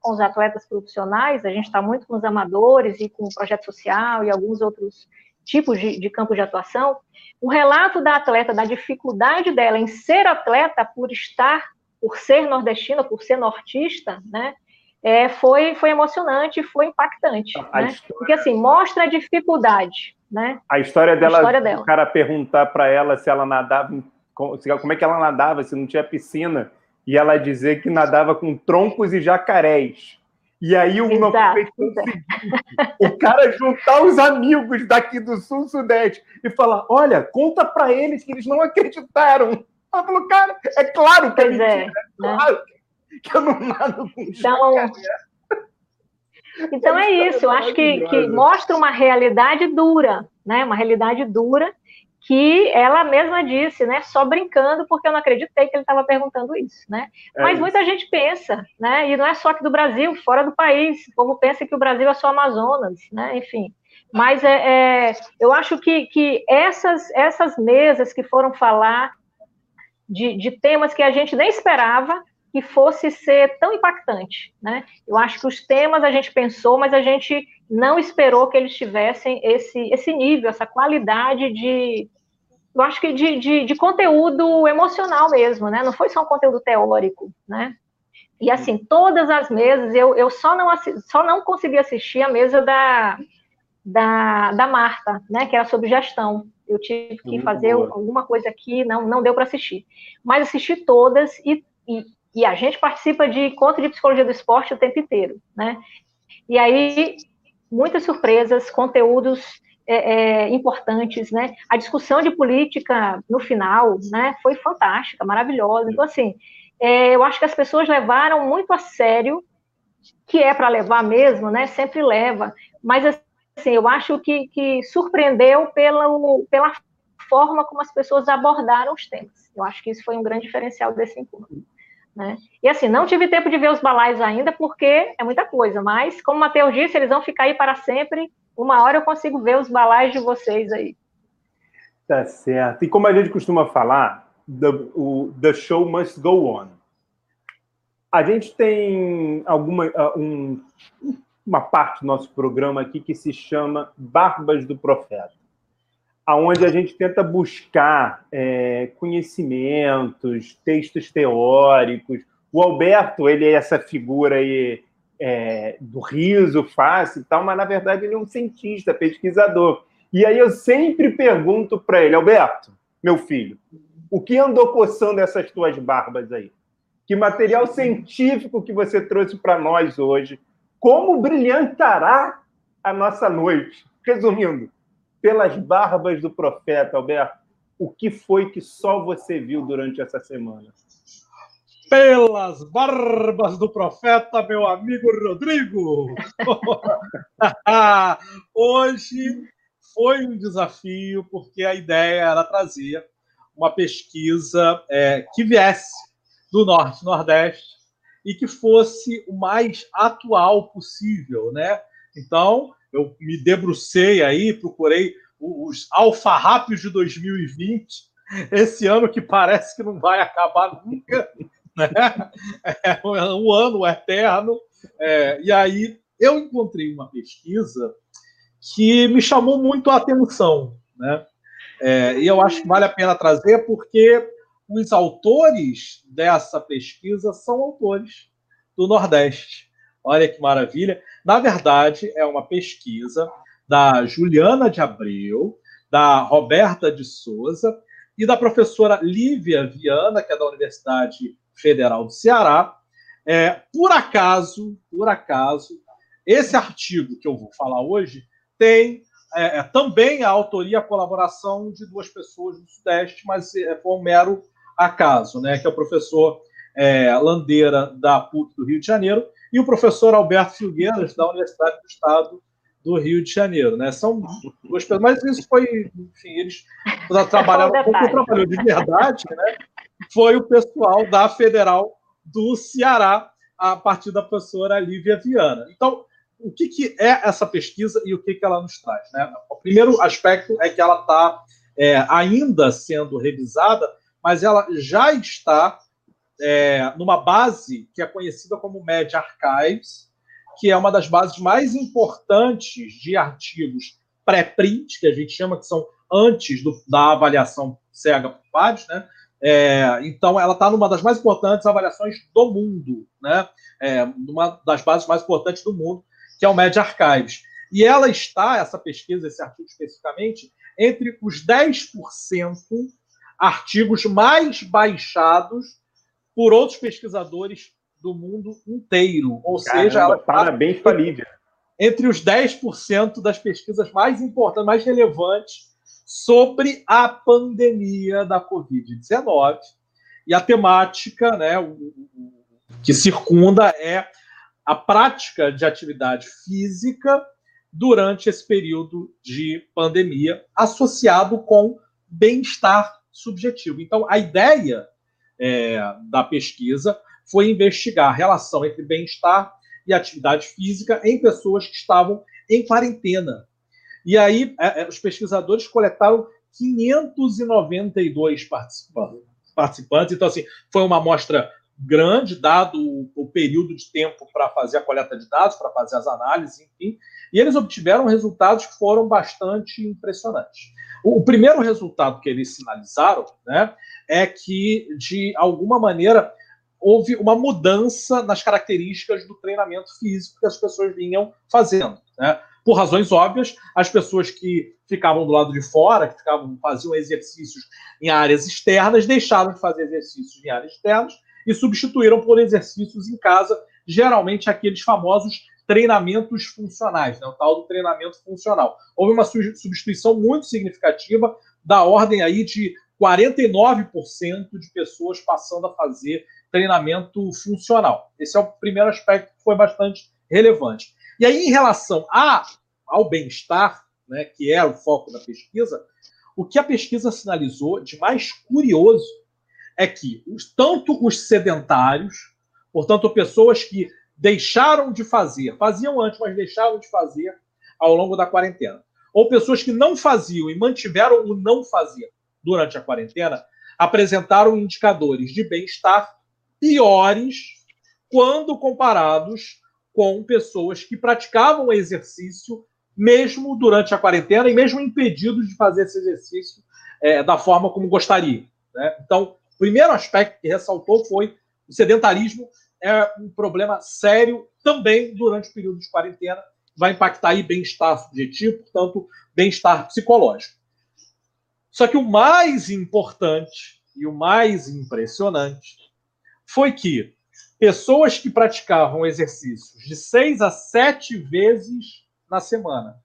com os atletas profissionais, a gente está muito com os amadores e com o projeto social e alguns outros tipos de, de campos de atuação. O relato da atleta, da dificuldade dela em ser atleta por estar, por ser nordestina, por ser nortista, né, é, foi, foi emocionante, foi impactante, né? História... porque assim mostra a dificuldade, né? A história dela, a história dela. o cara perguntar para ela se ela nadava, como é que ela nadava, se não tinha piscina, e ela dizer que nadava com troncos e jacarés. E aí o Exato. fez o cara juntar os amigos daqui do Sul Sudeste e falar: olha, conta para eles que eles não acreditaram. Ela falou, cara, é claro que é pois é mentira, é, é claro né? (laughs) que eu não nado com então, (laughs) então é isso, eu acho que, que mostra uma realidade dura, né? Uma realidade dura que ela mesma disse, né? Só brincando, porque eu não acreditei que ele estava perguntando isso, né? É Mas isso. muita gente pensa, né? E não é só aqui do Brasil, fora do país. O povo pensa que o Brasil é só Amazonas, né? Enfim. Mas é, é eu acho que, que essas, essas mesas que foram falar de, de temas que a gente nem esperava, que fosse ser tão impactante, né? Eu acho que os temas a gente pensou, mas a gente não esperou que eles tivessem esse, esse nível, essa qualidade de, eu acho que de, de, de conteúdo emocional mesmo, né? Não foi só um conteúdo teórico, né? E assim, todas as mesas, eu, eu só, não, só não consegui assistir a mesa da, da, da Marta, né? Que era sobre gestão. Eu tive que Muito fazer boa. alguma coisa aqui, não, não deu para assistir. Mas assisti todas e, e e a gente participa de encontro de psicologia do esporte o tempo inteiro, né? E aí, muitas surpresas, conteúdos é, é, importantes, né? A discussão de política no final, né? Foi fantástica, maravilhosa. Então, assim, é, eu acho que as pessoas levaram muito a sério que é para levar mesmo, né? Sempre leva. Mas assim, eu acho que, que surpreendeu pela, pela forma como as pessoas abordaram os temas. Eu acho que isso foi um grande diferencial desse encontro. Né? E assim, não tive tempo de ver os balaios ainda, porque é muita coisa, mas, como o Matheus disse, eles vão ficar aí para sempre. Uma hora eu consigo ver os balaios de vocês aí. Tá certo. E como a gente costuma falar, the, o, the show must go on. A gente tem alguma uh, um, uma parte do nosso programa aqui que se chama Barbas do Profeta, aonde a gente tenta buscar é, conhecimentos, textos teóricos. O Alberto, ele é essa figura aí é, do riso fácil e tal, mas na verdade ele é um cientista, pesquisador. E aí eu sempre pergunto para ele, Alberto, meu filho, o que andou coçando essas tuas barbas aí? Que material científico que você trouxe para nós hoje? Como brilhantará a nossa noite? Resumindo, pelas barbas do profeta, Alberto, o que foi que só você viu durante essa semana? Pelas barbas do profeta, meu amigo Rodrigo! (laughs) Hoje foi um desafio, porque a ideia era trazer uma pesquisa é, que viesse do Norte Nordeste e que fosse o mais atual possível, né? Então, eu me debrucei aí, procurei os alfarrápios de 2020, esse ano que parece que não vai acabar nunca, (laughs) né? É um ano eterno. É, e aí eu encontrei uma pesquisa que me chamou muito a atenção, né? É, e eu acho que vale a pena trazer porque os autores dessa pesquisa são autores do Nordeste. Olha que maravilha. Na verdade, é uma pesquisa da Juliana de Abreu, da Roberta de Souza e da professora Lívia Viana, que é da Universidade Federal do Ceará. É, por acaso, por acaso, esse artigo que eu vou falar hoje tem é, é, também a autoria e a colaboração de duas pessoas do Sudeste, mas é, foi um mero acaso, né? Que é o professor é, Landeira, da PUC do Rio de Janeiro, e o professor Alberto Filgueiras, da Universidade do Estado do Rio de Janeiro, né? São duas pessoas, mas isso foi, enfim, eles (laughs) trabalharam um pouco, trabalhou de verdade, né? Foi o pessoal da Federal do Ceará, a partir da professora Lívia Viana. Então, o que, que é essa pesquisa e o que, que ela nos traz. Né? O primeiro aspecto é que ela está é, ainda sendo revisada, mas ela já está é, numa base que é conhecida como Med Archives, que é uma das bases mais importantes de artigos pré-print, que a gente chama que são antes do, da avaliação cega por pares, né? É, então, ela está numa das mais importantes avaliações do mundo, né? É, uma das bases mais importantes do mundo que é o Med Archives. E ela está, essa pesquisa, esse artigo especificamente, entre os 10% artigos mais baixados por outros pesquisadores do mundo inteiro. Ou Caramba, seja, ela parabéns para Lívia. Entre os 10% das pesquisas mais importantes, mais relevantes sobre a pandemia da Covid-19. E a temática né, que circunda é a prática de atividade física durante esse período de pandemia, associado com bem-estar subjetivo. Então, a ideia é, da pesquisa foi investigar a relação entre bem-estar e atividade física em pessoas que estavam em quarentena. E aí, é, é os pesquisadores coletaram 592 participantes. participantes. Então, assim, foi uma amostra grande, dado o, período de tempo para fazer a coleta de dados, para fazer as análises, enfim, e eles obtiveram resultados que foram bastante impressionantes. O, o primeiro resultado que eles sinalizaram né, é que, de alguma maneira, houve uma mudança nas características do treinamento físico que as pessoas vinham fazendo. Né? Por razões óbvias, as pessoas que ficavam do lado de fora, que ficavam, faziam exercícios em áreas externas, deixaram de fazer exercícios em áreas externas e substituíram por exercícios em casa, geralmente aqueles famosos treinamentos funcionais, né, o tal do treinamento funcional. Houve uma substituição muito significativa da ordem aí de 49% de pessoas passando a fazer treinamento funcional. Esse é o primeiro aspecto que foi bastante relevante. E aí, em relação a, ao bem-estar, né, que é o foco da pesquisa, o que a pesquisa sinalizou de mais curioso é que os, tanto os sedentários, portanto, pessoas que deixaram de fazer, faziam antes, mas deixaram de fazer ao longo da quarentena, ou pessoas que não faziam e mantiveram o não fazer durante a quarentena, apresentaram indicadores de bem-estar piores quando comparados com pessoas que praticavam exercício mesmo durante a quarentena e mesmo impedidos de fazer esse exercício é, da forma como gostaria. Né? Então, primeiro aspecto que ressaltou foi o sedentarismo é um problema sério também durante o período de quarentena, vai impactar aí bem-estar subjetivo, portanto, bem-estar psicológico. Só que o mais importante e o mais impressionante foi que pessoas que praticavam exercícios de seis a sete vezes na semana,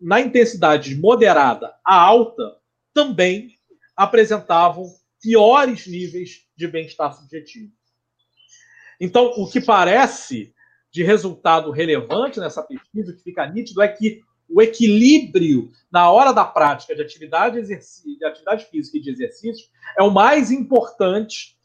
na intensidade moderada a alta, também apresentavam piores níveis de bem-estar subjetivo. Então, o que parece de resultado relevante nessa pesquisa, que fica nítido, é que o equilíbrio na hora da prática de atividade, de atividade física e de exercício é o mais importante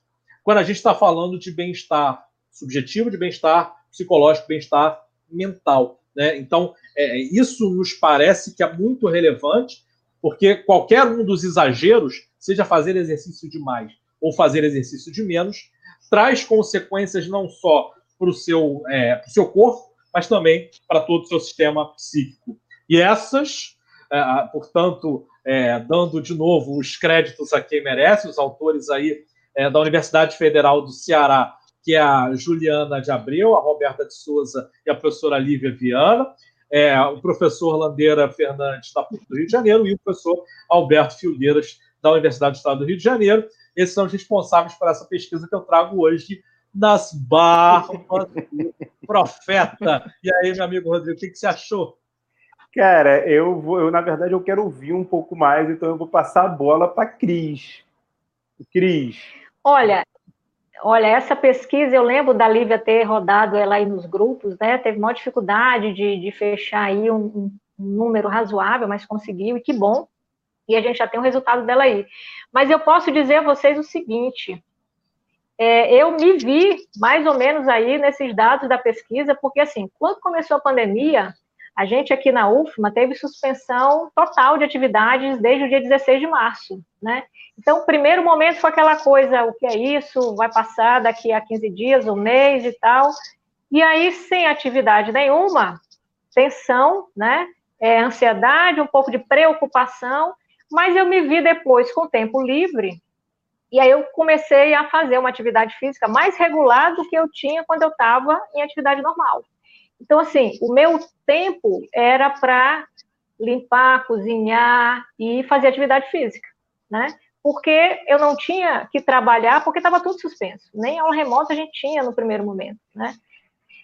quando a gente está falando de bem-estar subjetivo, de bem-estar psicológico, bem-estar mental. Né? Então, é, isso nos parece que é muito relevante, porque qualquer um dos exageros, seja fazer exercício de mais ou fazer exercício de menos, traz consequências não só para o seu, é, seu corpo, mas também para todo o seu sistema psíquico. E essas, é, portanto, é, dando de novo os créditos a quem merece, os autores aí é, da Universidade Federal do Ceará, que é a Juliana de Abreu, a Roberta de Souza e a professora Lívia Viana, é, o professor Landeira Fernandes, da PUC do Rio de Janeiro, e o professor Alberto Filgueiras, da Universidade do Estado do Rio de Janeiro. Esses são os responsáveis por essa pesquisa que eu trago hoje nas barbas do (laughs) profeta. E aí, meu amigo Rodrigo, o que, que você achou? Cara, eu vou, eu, na verdade, eu quero ouvir um pouco mais, então eu vou passar a bola para Cris. Cris. Olha, olha, essa pesquisa, eu lembro da Lívia ter rodado ela aí nos grupos, né? Teve maior dificuldade de, de fechar aí um, um, número razoável, mas conseguiu, e que bom. E a gente já tem o resultado dela aí. Mas eu posso dizer a vocês o seguinte: é, eu me vi mais ou menos aí nesses dados da pesquisa, porque assim, quando começou a pandemia, a gente aqui na UFMA teve suspensão total de atividades desde o dia 16 de março, né? Então, o primeiro momento foi aquela coisa, o que é isso? Vai passar daqui a 15 dias, um mês e tal. E aí, sem atividade nenhuma, tensão, né? É, ansiedade, um pouco de preocupação, mas eu me vi depois com tempo livre, e aí eu comecei a fazer uma atividade física mais regular do que eu tinha quando eu estava em atividade normal. Então, assim, o meu tempo era para limpar, cozinhar e fazer atividade física, né? porque eu não tinha que trabalhar, porque estava tudo suspenso. Nem aula remota a gente tinha no primeiro momento, né?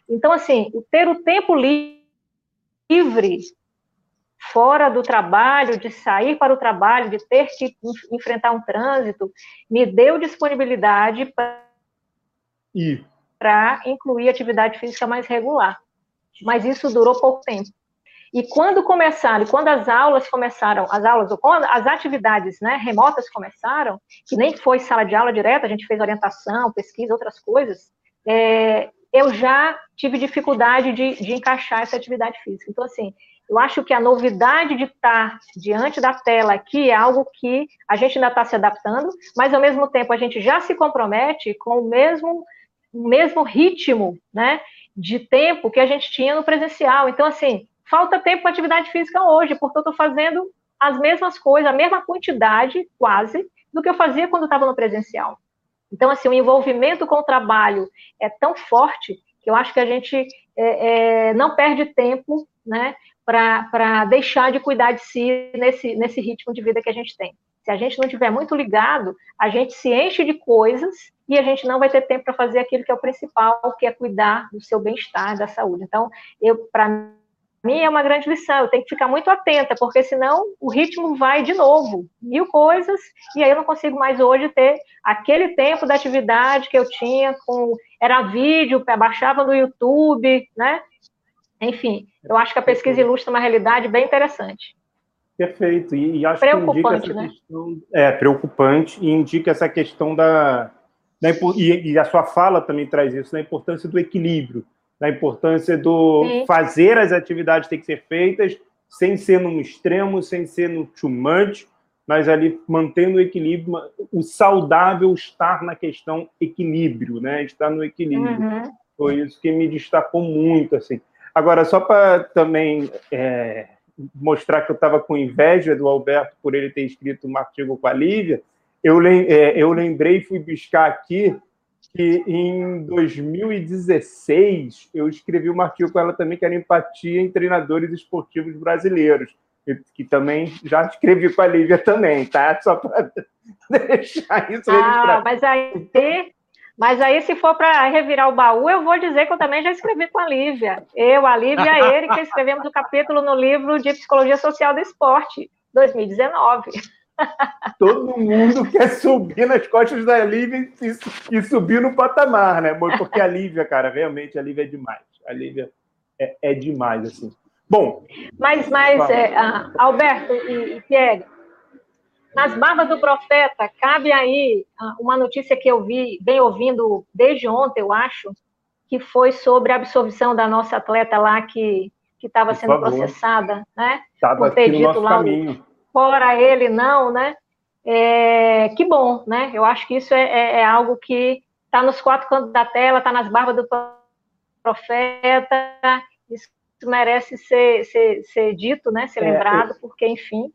Então, assim, ter o tempo livre fora do trabalho, de sair para o trabalho, de ter que enfrentar um trânsito, me deu disponibilidade para incluir atividade física mais regular. Mas isso durou pouco tempo. E quando começaram, quando as aulas começaram, as aulas, quando as atividades né, remotas começaram, que nem foi sala de aula direta, a gente fez orientação, pesquisa, outras coisas, é, eu já tive dificuldade de, de encaixar essa atividade física. Então, assim, eu acho que a novidade de estar diante da tela aqui é algo que a gente ainda está se adaptando, mas ao mesmo tempo a gente já se compromete com o mesmo, o mesmo ritmo, né, de tempo que a gente tinha no presencial. Então, assim, falta tempo para atividade física hoje, porque eu estou fazendo as mesmas coisas, a mesma quantidade, quase, do que eu fazia quando estava no presencial. Então, assim, o envolvimento com o trabalho é tão forte que eu acho que a gente é, é, não perde tempo, né, para deixar de cuidar de si nesse, nesse ritmo de vida que a gente tem. Se a gente não tiver muito ligado, a gente se enche de coisas e a gente não vai ter tempo para fazer aquilo que é o principal, que é cuidar do seu bem-estar, da saúde. Então, eu, para mim é uma grande lição. Eu tenho que ficar muito atenta, porque senão o ritmo vai de novo, mil coisas, e aí eu não consigo mais hoje ter aquele tempo da atividade que eu tinha com era vídeo, baixava no YouTube, né? Enfim, eu acho que a pesquisa ilustra uma realidade bem interessante. Perfeito. E, e acho que indica essa né? questão. É, preocupante, e indica essa questão da. E, e, a sua fala também traz isso, da importância do equilíbrio, da importância do Sim. fazer as atividades ter que ser feitas sem ser num extremo, sem ser no too much, mas ali mantendo o equilíbrio, o saudável estar na questão equilíbrio, né? Estar no equilíbrio. Uhum. Foi isso que me destacou muito, assim. Agora, só para também é, mostrar que eu estava com inveja do Alberto por ele ter escrito um artigo com a Lívia, eu, é, eu lembrei e fui buscar aqui que em 2016 eu escrevi um artigo com ela também, que era empatia em treinadores esportivos brasileiros, que também já escrevi com a Lívia também, tá? Só para (laughs) deixar isso ah, Mas aí, mas aí, se for para revirar o baú, eu vou dizer que eu também já escrevi com a Lívia. Eu, a Lívia e a Erika escrevemos o um capítulo no livro de Psicologia Social do Esporte, 2019. Todo mundo quer subir nas costas da Lívia e, e subir no patamar, né? Porque a Lívia, cara, realmente a Lívia é demais. A Lívia é, é demais, assim. Bom. Mas, mas é, Alberto e, e Pierre, nas barbas do profeta, cabe aí ah, uma notícia que eu vi, bem ouvindo desde ontem, eu acho, que foi sobre a absolvição da nossa atleta lá que estava sendo favor. processada, né? Estava por ter dito lá caminho. Fora ele não, né? É, que bom, né? Eu acho que isso é, é, é algo que está nos quatro cantos da tela, está nas barbas do profeta. Isso merece ser, ser, ser dito, né? Ser é, lembrado, porque enfim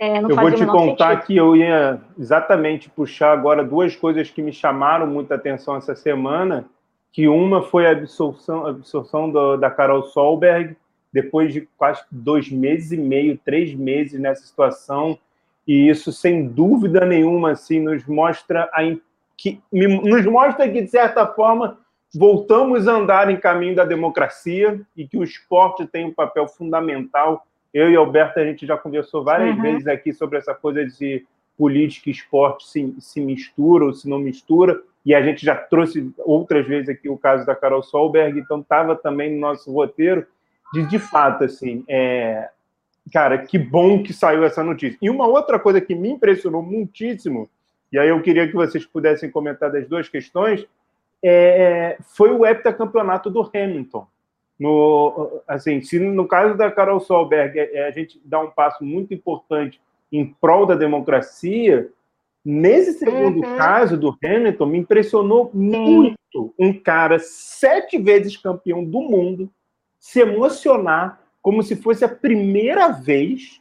é, eu vou te contar sentido. que eu ia exatamente puxar agora duas coisas que me chamaram muita atenção essa semana, que uma foi a absorção, absorção do, da Carol Solberg, depois de quase dois meses e meio, três meses nessa situação, e isso, sem dúvida nenhuma, assim, nos mostra a, que, nos mostra que, de certa forma, voltamos a andar em caminho da democracia e que o esporte tem um papel fundamental. Eu e Alberto, a gente já conversou várias uhum. vezes aqui sobre essa coisa de política e esporte se, se mistura ou se não mistura, e a gente já trouxe outras vezes aqui o caso da Carol Solberg, então estava também no nosso roteiro de, de fato, assim, é... cara, que bom que saiu essa notícia. E uma outra coisa que me impressionou muitíssimo, e aí eu queria que vocês pudessem comentar das duas questões, é... foi o heptacampeonato do Hamilton no, assim, se no caso da Carol Solberg é, é, a gente dá um passo muito importante em prol da democracia, nesse segundo uhum. caso do Hamilton, me impressionou muito um cara sete vezes campeão do mundo se emocionar como se fosse a primeira vez.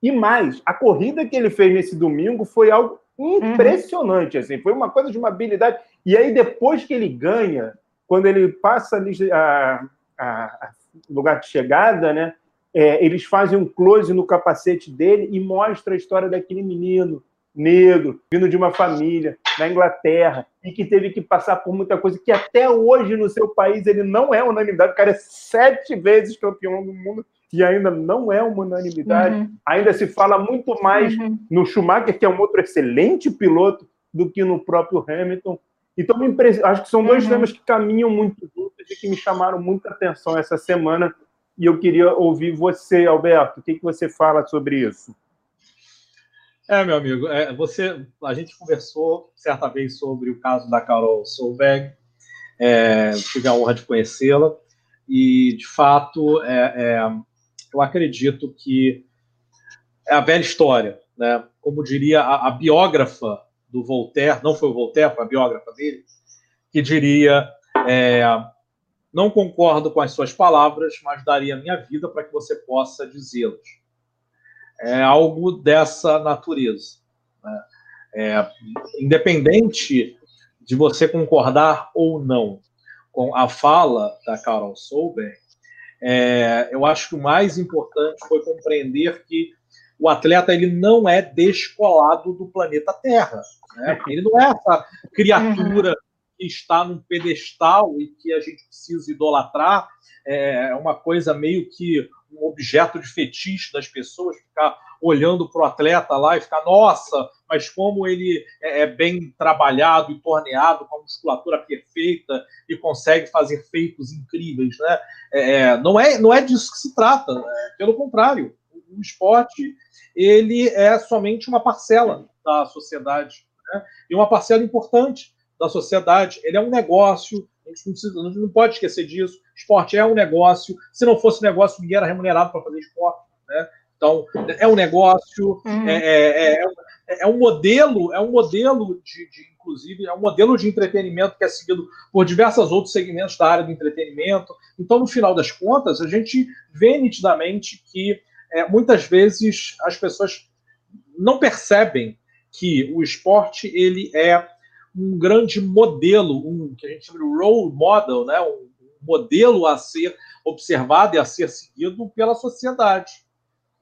E mais, a corrida que ele fez nesse domingo foi algo impressionante, uhum. assim, foi uma coisa de uma habilidade. E aí, depois que ele ganha, quando ele passa a, a, a lugar de chegada, né? É, eles fazem um close no capacete dele e mostra a história daquele menino negro, vindo de uma família na Inglaterra e que teve que passar por muita coisa que até hoje no seu país ele não é unanimidade. O cara é sete vezes campeão do mundo e ainda não é uma unanimidade. Uhum. Ainda se fala muito mais uhum. no Schumacher, que é um outro excelente piloto, do que no próprio Hamilton. Então, acho que são dois uhum. temas que caminham muito juntos e que me chamaram muita atenção essa semana. E eu queria ouvir você, Alberto. O que, que você fala sobre isso? É, meu amigo, é, você, a gente conversou certa vez sobre o caso da Carol Solberg, é, tive a honra de conhecê-la, e de fato é, é, eu acredito que é a velha história, né? Como diria a, a biógrafa do Voltaire, não foi o Voltaire, foi a biógrafa dele, que diria: é, Não concordo com as suas palavras, mas daria a minha vida para que você possa dizê-las. É algo dessa natureza. Né? É, independente de você concordar ou não com a fala da Carol Solberg, é, eu acho que o mais importante foi compreender que o atleta ele não é descolado do planeta Terra. Né? Ele não é essa criatura que está num pedestal e que a gente precisa idolatrar, é uma coisa meio que um objeto de fetiche das pessoas, ficar olhando para o atleta lá e ficar, nossa, mas como ele é, é bem trabalhado e torneado, com a musculatura perfeita e consegue fazer feitos incríveis, né? É, é não, é, não é disso que se trata, né? pelo contrário, o esporte ele é somente uma parcela da sociedade, né? e uma parcela importante da sociedade. Ele é um negócio, a gente não, precisa, a gente não pode esquecer disso. Esporte é um negócio. Se não fosse negócio, ninguém era remunerado para fazer esporte. Né? Então, é um negócio, uhum. é, é, é, é, um modelo, é um modelo de, de, inclusive, é um modelo de entretenimento que é seguido por diversos outros segmentos da área do entretenimento. Então, no final das contas, a gente vê nitidamente que é, muitas vezes as pessoas não percebem que o esporte ele é um grande modelo, um que a gente chama de role model, né? um modelo a ser observado e a ser seguido pela sociedade.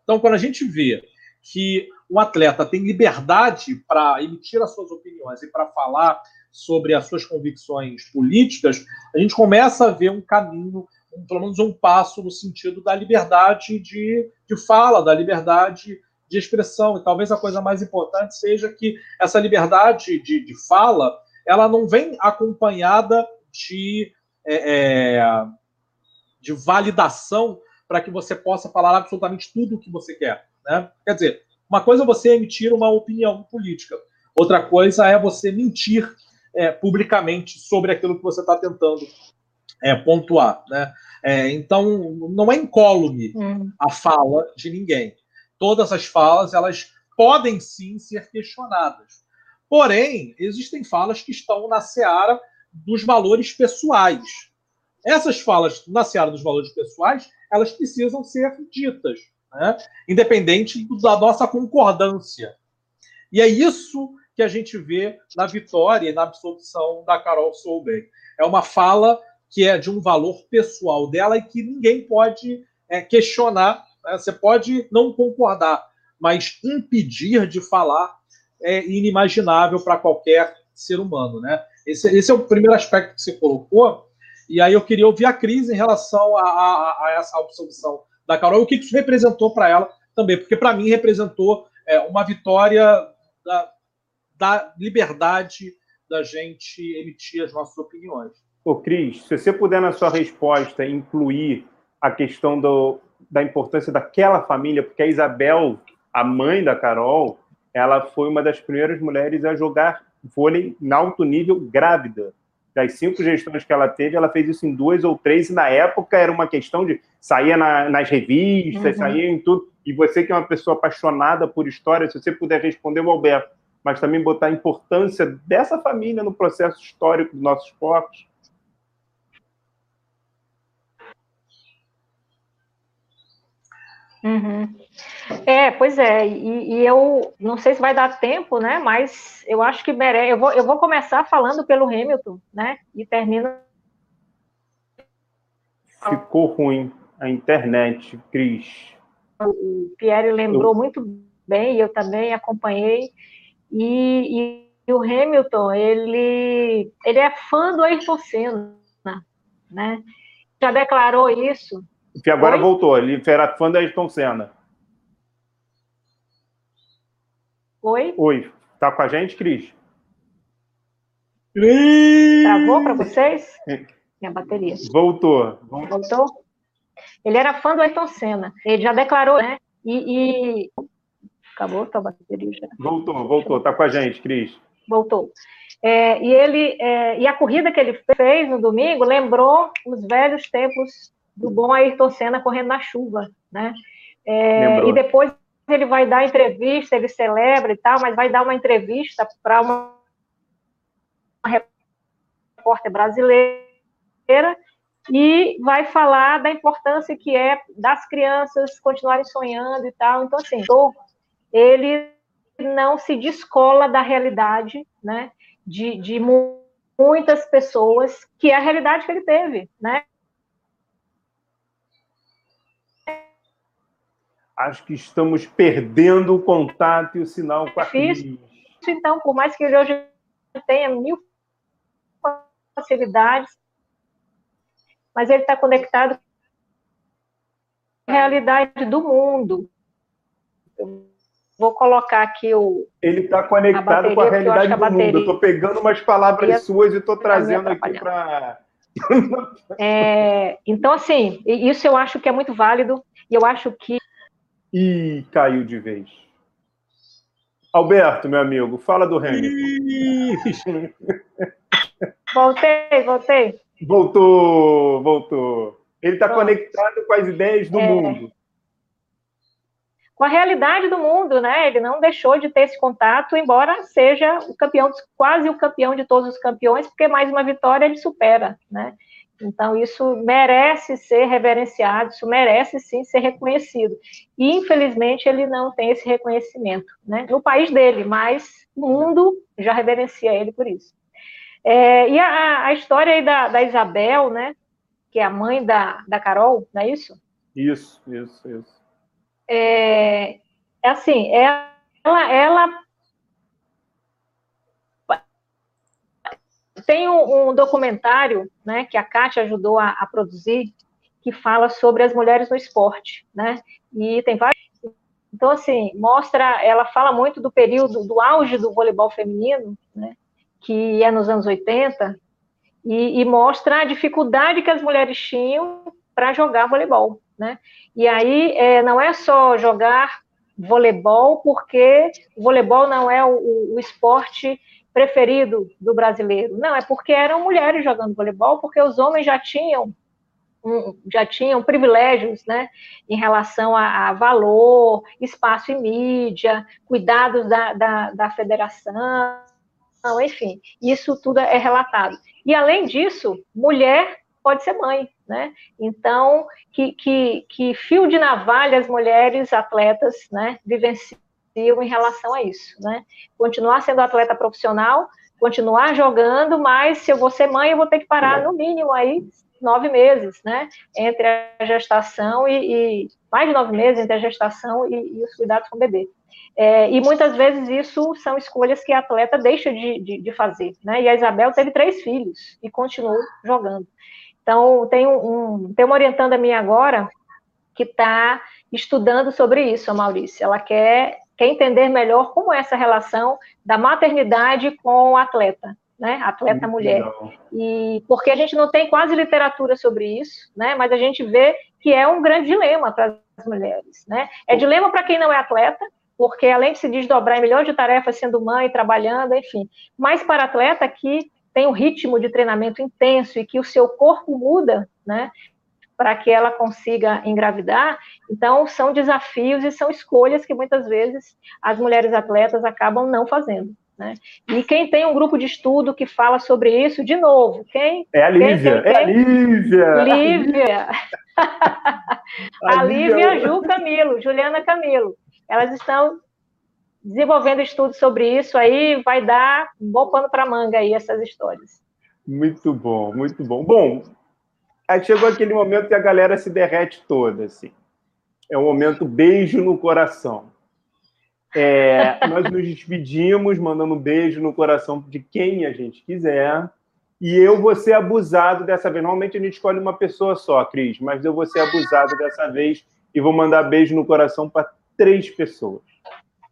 Então, quando a gente vê que um atleta tem liberdade para emitir as suas opiniões e para falar sobre as suas convicções políticas, a gente começa a ver um caminho, um, pelo menos um passo no sentido da liberdade de, de fala, da liberdade de expressão. E talvez a coisa mais importante seja que essa liberdade de, de fala ela não vem acompanhada de, é, é, de validação para que você possa falar absolutamente tudo o que você quer. Né? Quer dizer, uma coisa é você emitir uma opinião política, outra coisa é você mentir é, publicamente sobre aquilo que você está tentando é, pontuar. Né? É, então, não é incólume hum. a fala de ninguém todas as falas elas podem sim ser questionadas. Porém, existem falas que estão na seara dos valores pessoais. Essas falas na seara dos valores pessoais, elas precisam ser ditas, né? independente da nossa concordância. E é isso que a gente vê na vitória e na absolução da Carol Solberg. É uma fala que é de um valor pessoal dela e que ninguém pode é, questionar né? Você pode não concordar, mas impedir de falar é inimaginável para qualquer ser humano. Né? Esse, esse, é o primeiro aspecto que você colocou. E aí eu queria ouvir a Cris em relação a, a, a essa absolução da Carol e o que isso representou para ela também, porque para mim representou é, uma vitória da, da liberdade da gente emitir as nossas opiniões. Ô, Cris, se você puder na sua resposta incluir a questão do, da importância daquela família, porque a Isabel, a mãe da Carol, ela foi uma das primeiras mulheres a jogar vôlei em alto nível grávida. Das cinco gestões que ela teve, ela fez isso em duas ou três, e na época era uma questão de sair na, nas revistas, uhum. sair em tudo. E você que é uma pessoa apaixonada por história, se você puder responder o Alberto, mas também botar a importância dessa família no processo histórico do nosso esporte, Uhum. É, pois é, e, e, eu não sei se vai dar tempo, né? Mas eu acho que merece. Eu vou, eu vou começar falando pelo Hamilton, né? E termino. Ficou ruim a internet, Cris. O Pierre lembrou eu... muito bem, e eu também acompanhei. E, e, e, o Hamilton, ele, ele é fã do Ayrton Senna, né? Já declarou isso que agora Oi? voltou. Ele era fã da Ayrton Senna. Oi? Oi. Tá com a gente, Cris? Travou para vocês? Minha bateria. Voltou. Voltou? Ele era fã do Ayrton Senna. Ele já declarou, né? E. e... Acabou a bateria já. Voltou, voltou. Tá com a gente, Cris. Voltou. É, e ele é, e a corrida que ele fez no domingo lembrou os velhos tempos do bom Ayrton Senna correndo na chuva, né? É, e depois ele vai dar entrevista, ele celebra e tal, mas vai dar uma entrevista para uma, uma repórter brasileira e vai falar da importância que é das crianças continuarem sonhando e tal. Então, assim, ele não se descola da realidade, né? De, de muitas pessoas, que é a realidade que ele teve, né? Acho que estamos perdendo o contato e o sinal com a Cris. Então, por mais que hoje tenha mil facilidades, mas ele está conectado com a realidade do mundo. Eu vou colocar aqui o. Ele está conectado com a realidade a do mundo. Eu estou pegando umas palavras suas e estou trazendo aqui para. é, então, assim, isso eu acho que é muito válido e eu acho que. Ih, caiu de vez. Alberto, meu amigo, fala do Hamilton. (laughs) voltei, voltei. Voltou, voltou. Ele está conectado com as ideias do é, mundo. Com a realidade do mundo, né? Ele não deixou de ter esse contato, embora seja o campeão, quase o campeão de todos os campeões, porque mais uma vitória ele supera, né? Então, isso merece ser reverenciado, isso merece sim ser reconhecido. E, infelizmente, ele não tem esse reconhecimento, né? No país dele, mas o mundo já reverencia ele por isso. É, e a, a, história aí da, da, Isabel, né? Que é a mãe da, da Carol, não é isso? Isso, isso, isso. É, é assim, ela, ela Tem um, um, documentário né, que a Kátia ajudou a, a, produzir, que fala sobre as mulheres no esporte, né? E tem vários. Então, assim, mostra, ela fala muito do período, do auge do voleibol feminino, né? Que é nos anos 80, e, e mostra a dificuldade que as mulheres tinham para jogar voleibol, né? E aí, é, não é só jogar voleibol, porque voleibol não é o, o esporte preferido do brasileiro. Não, é porque eram mulheres jogando voleibol, porque os homens já tinham um, já tinham privilégios, né, em relação a, a valor, espaço e mídia, cuidados da, da, da federação, enfim, isso tudo é relatado. E além disso, mulher pode ser mãe, né? Então, que, que, que fio de navalha as mulheres atletas, né, vivenciam em relação a isso, né? Continuar sendo atleta profissional, continuar jogando, mas se eu vou ser mãe, eu vou ter que parar no mínimo aí nove meses, né? Entre a gestação e, e mais de nove meses entre a gestação e, e os cuidados com o bebê. É, e muitas vezes isso são escolhas que a atleta deixa de, de, de, fazer, né? E a Isabel teve três filhos e continuou jogando. Então, tem, um, tem uma orientanda minha agora que está estudando sobre isso, a Maurício. Ela quer quer entender melhor como é essa relação da maternidade com o atleta, né? Atleta Muito mulher. Legal. E porque a gente não tem quase literatura sobre isso, né? Mas a gente vê que é um grande dilema para as mulheres, né? É dilema para quem não é atleta, porque além de se desdobrar em milhões de tarefas sendo mãe, trabalhando, enfim, mas para atleta que tem um ritmo de treinamento intenso e que o seu corpo muda, né? Para que ela consiga engravidar. Então, são desafios e são escolhas que muitas vezes as mulheres atletas acabam não fazendo. Né? E quem tem um grupo de estudo que fala sobre isso, de novo, quem? É a Lívia, quem, quem, (laughs) é a Lívia! Lívia! a Lívia e a Ju Camilo, Juliana Camilo. Elas estão desenvolvendo estudos sobre isso aí, vai dar um bom pano para manga aí essas histórias. Muito bom, muito bom. Bom, Aí chegou aquele momento que a galera se derrete toda, assim. É um momento beijo no coração. É, nós nos despedimos, mandando um beijo no coração de quem a gente quiser. E eu vou ser abusado dessa vez. Normalmente a gente escolhe uma pessoa só, Cris, mas eu vou ser abusado dessa vez e vou mandar beijo no coração para três pessoas: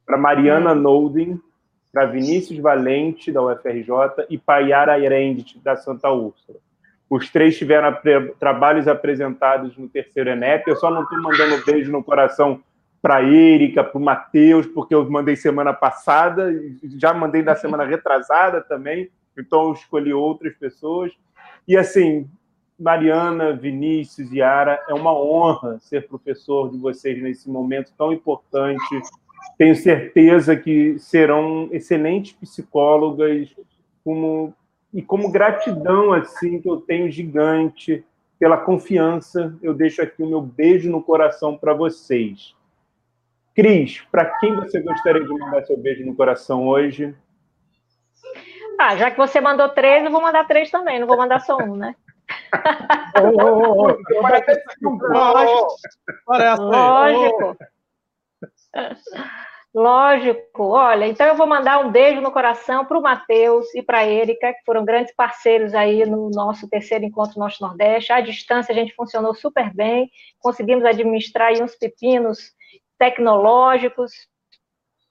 para Mariana Nolden, para Vinícius Valente, da UFRJ, e para Yara Erendt, da Santa Úrsula. Os três tiveram trabalhos apresentados no terceiro ENEP. Eu só não estou mandando beijo no coração para a Erika, para o Matheus, porque eu mandei semana passada, já mandei na semana (laughs) retrasada também, então eu escolhi outras pessoas. E assim, Mariana, Vinícius e Ara, é uma honra ser professor de vocês nesse momento tão importante. Tenho certeza que serão excelentes psicólogas, como e como gratidão assim que eu tenho gigante pela confiança, eu deixo aqui o meu beijo no coração para vocês. Cris, para quem você gostaria de mandar seu beijo no coração hoje? Ah, já que você mandou três, eu vou mandar três também, não vou mandar só um, né? oh, oh, oh, Lógico. Lógico. Lógico, olha, então eu vou mandar um beijo no coração para o Matheus e para a Erika, que foram grandes parceiros aí no nosso terceiro encontro Norte-Nordeste. À distância a gente funcionou super bem, conseguimos administrar uns pepinos tecnológicos,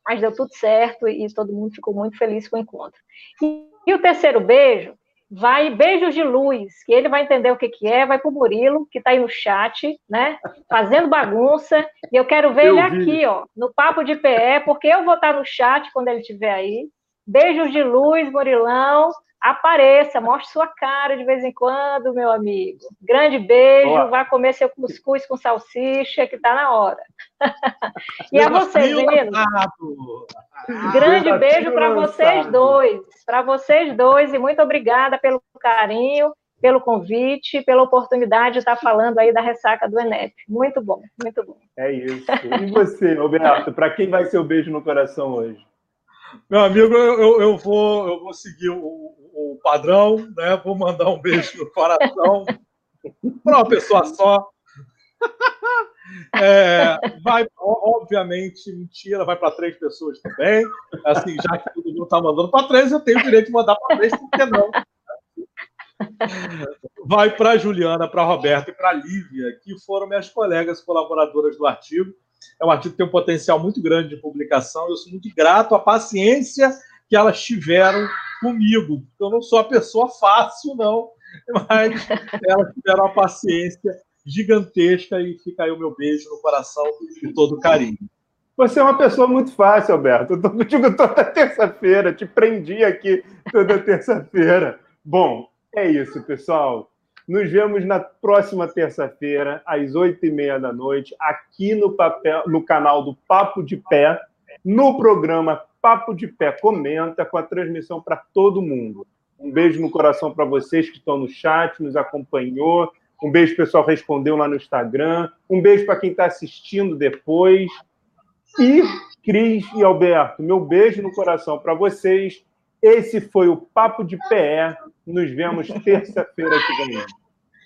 mas deu tudo certo e todo mundo ficou muito feliz com o encontro. E, e o terceiro beijo vai beijos de luz, que ele vai entender o que, que é, vai para o Murilo, que está aí no chat, né? Fazendo bagunça. E eu quero ver eu ele vi. aqui, ó, no papo de PE, porque eu vou estar no chat quando ele estiver aí. Beijos de luz, Murilão. Apareça, mostre sua cara de vez em quando, meu amigo. Grande beijo, Boa. vá comer seu cuscuz com salsicha, que está na hora. (laughs) e a vocês, meninos. Grande beijo para vocês dois, para vocês dois, e muito obrigada pelo carinho, pelo convite, pela oportunidade de estar falando aí da ressaca do Enep. Muito bom, muito bom. É isso. E você, Roberto, para quem vai ser o beijo no coração hoje? Meu amigo, eu, eu, vou, eu vou seguir o, o padrão, né? Vou mandar um beijo no coração para uma pessoa só. É, vai, obviamente, mentira, vai para três pessoas também. Assim, já que todo mundo está mandando para três, eu tenho o direito de mandar para três, por que não? Vai para Juliana, para Roberto e para Lívia, que foram minhas colegas colaboradoras do artigo. É um artigo que tem um potencial muito grande de publicação. Eu sou muito grato à paciência que elas tiveram comigo. Eu não sou a pessoa fácil, não, mas elas tiveram a paciência gigantesca e fica aí o meu beijo no coração e todo carinho. Você é uma pessoa muito fácil, Alberto. Eu digo toda terça-feira, te prendi aqui toda terça-feira. Bom, é isso, pessoal. Nos vemos na próxima terça-feira, às oito e meia da noite, aqui no, papel, no canal do Papo de Pé, no programa Papo de Pé Comenta, com a transmissão para todo mundo. Um beijo no coração para vocês que estão no chat, nos acompanhou, um beijo, pessoal, respondeu lá no Instagram. Um beijo para quem está assistindo depois. E Cris e Alberto, meu beijo no coração para vocês. Esse foi o Papo de PE. Nos vemos terça-feira que vem.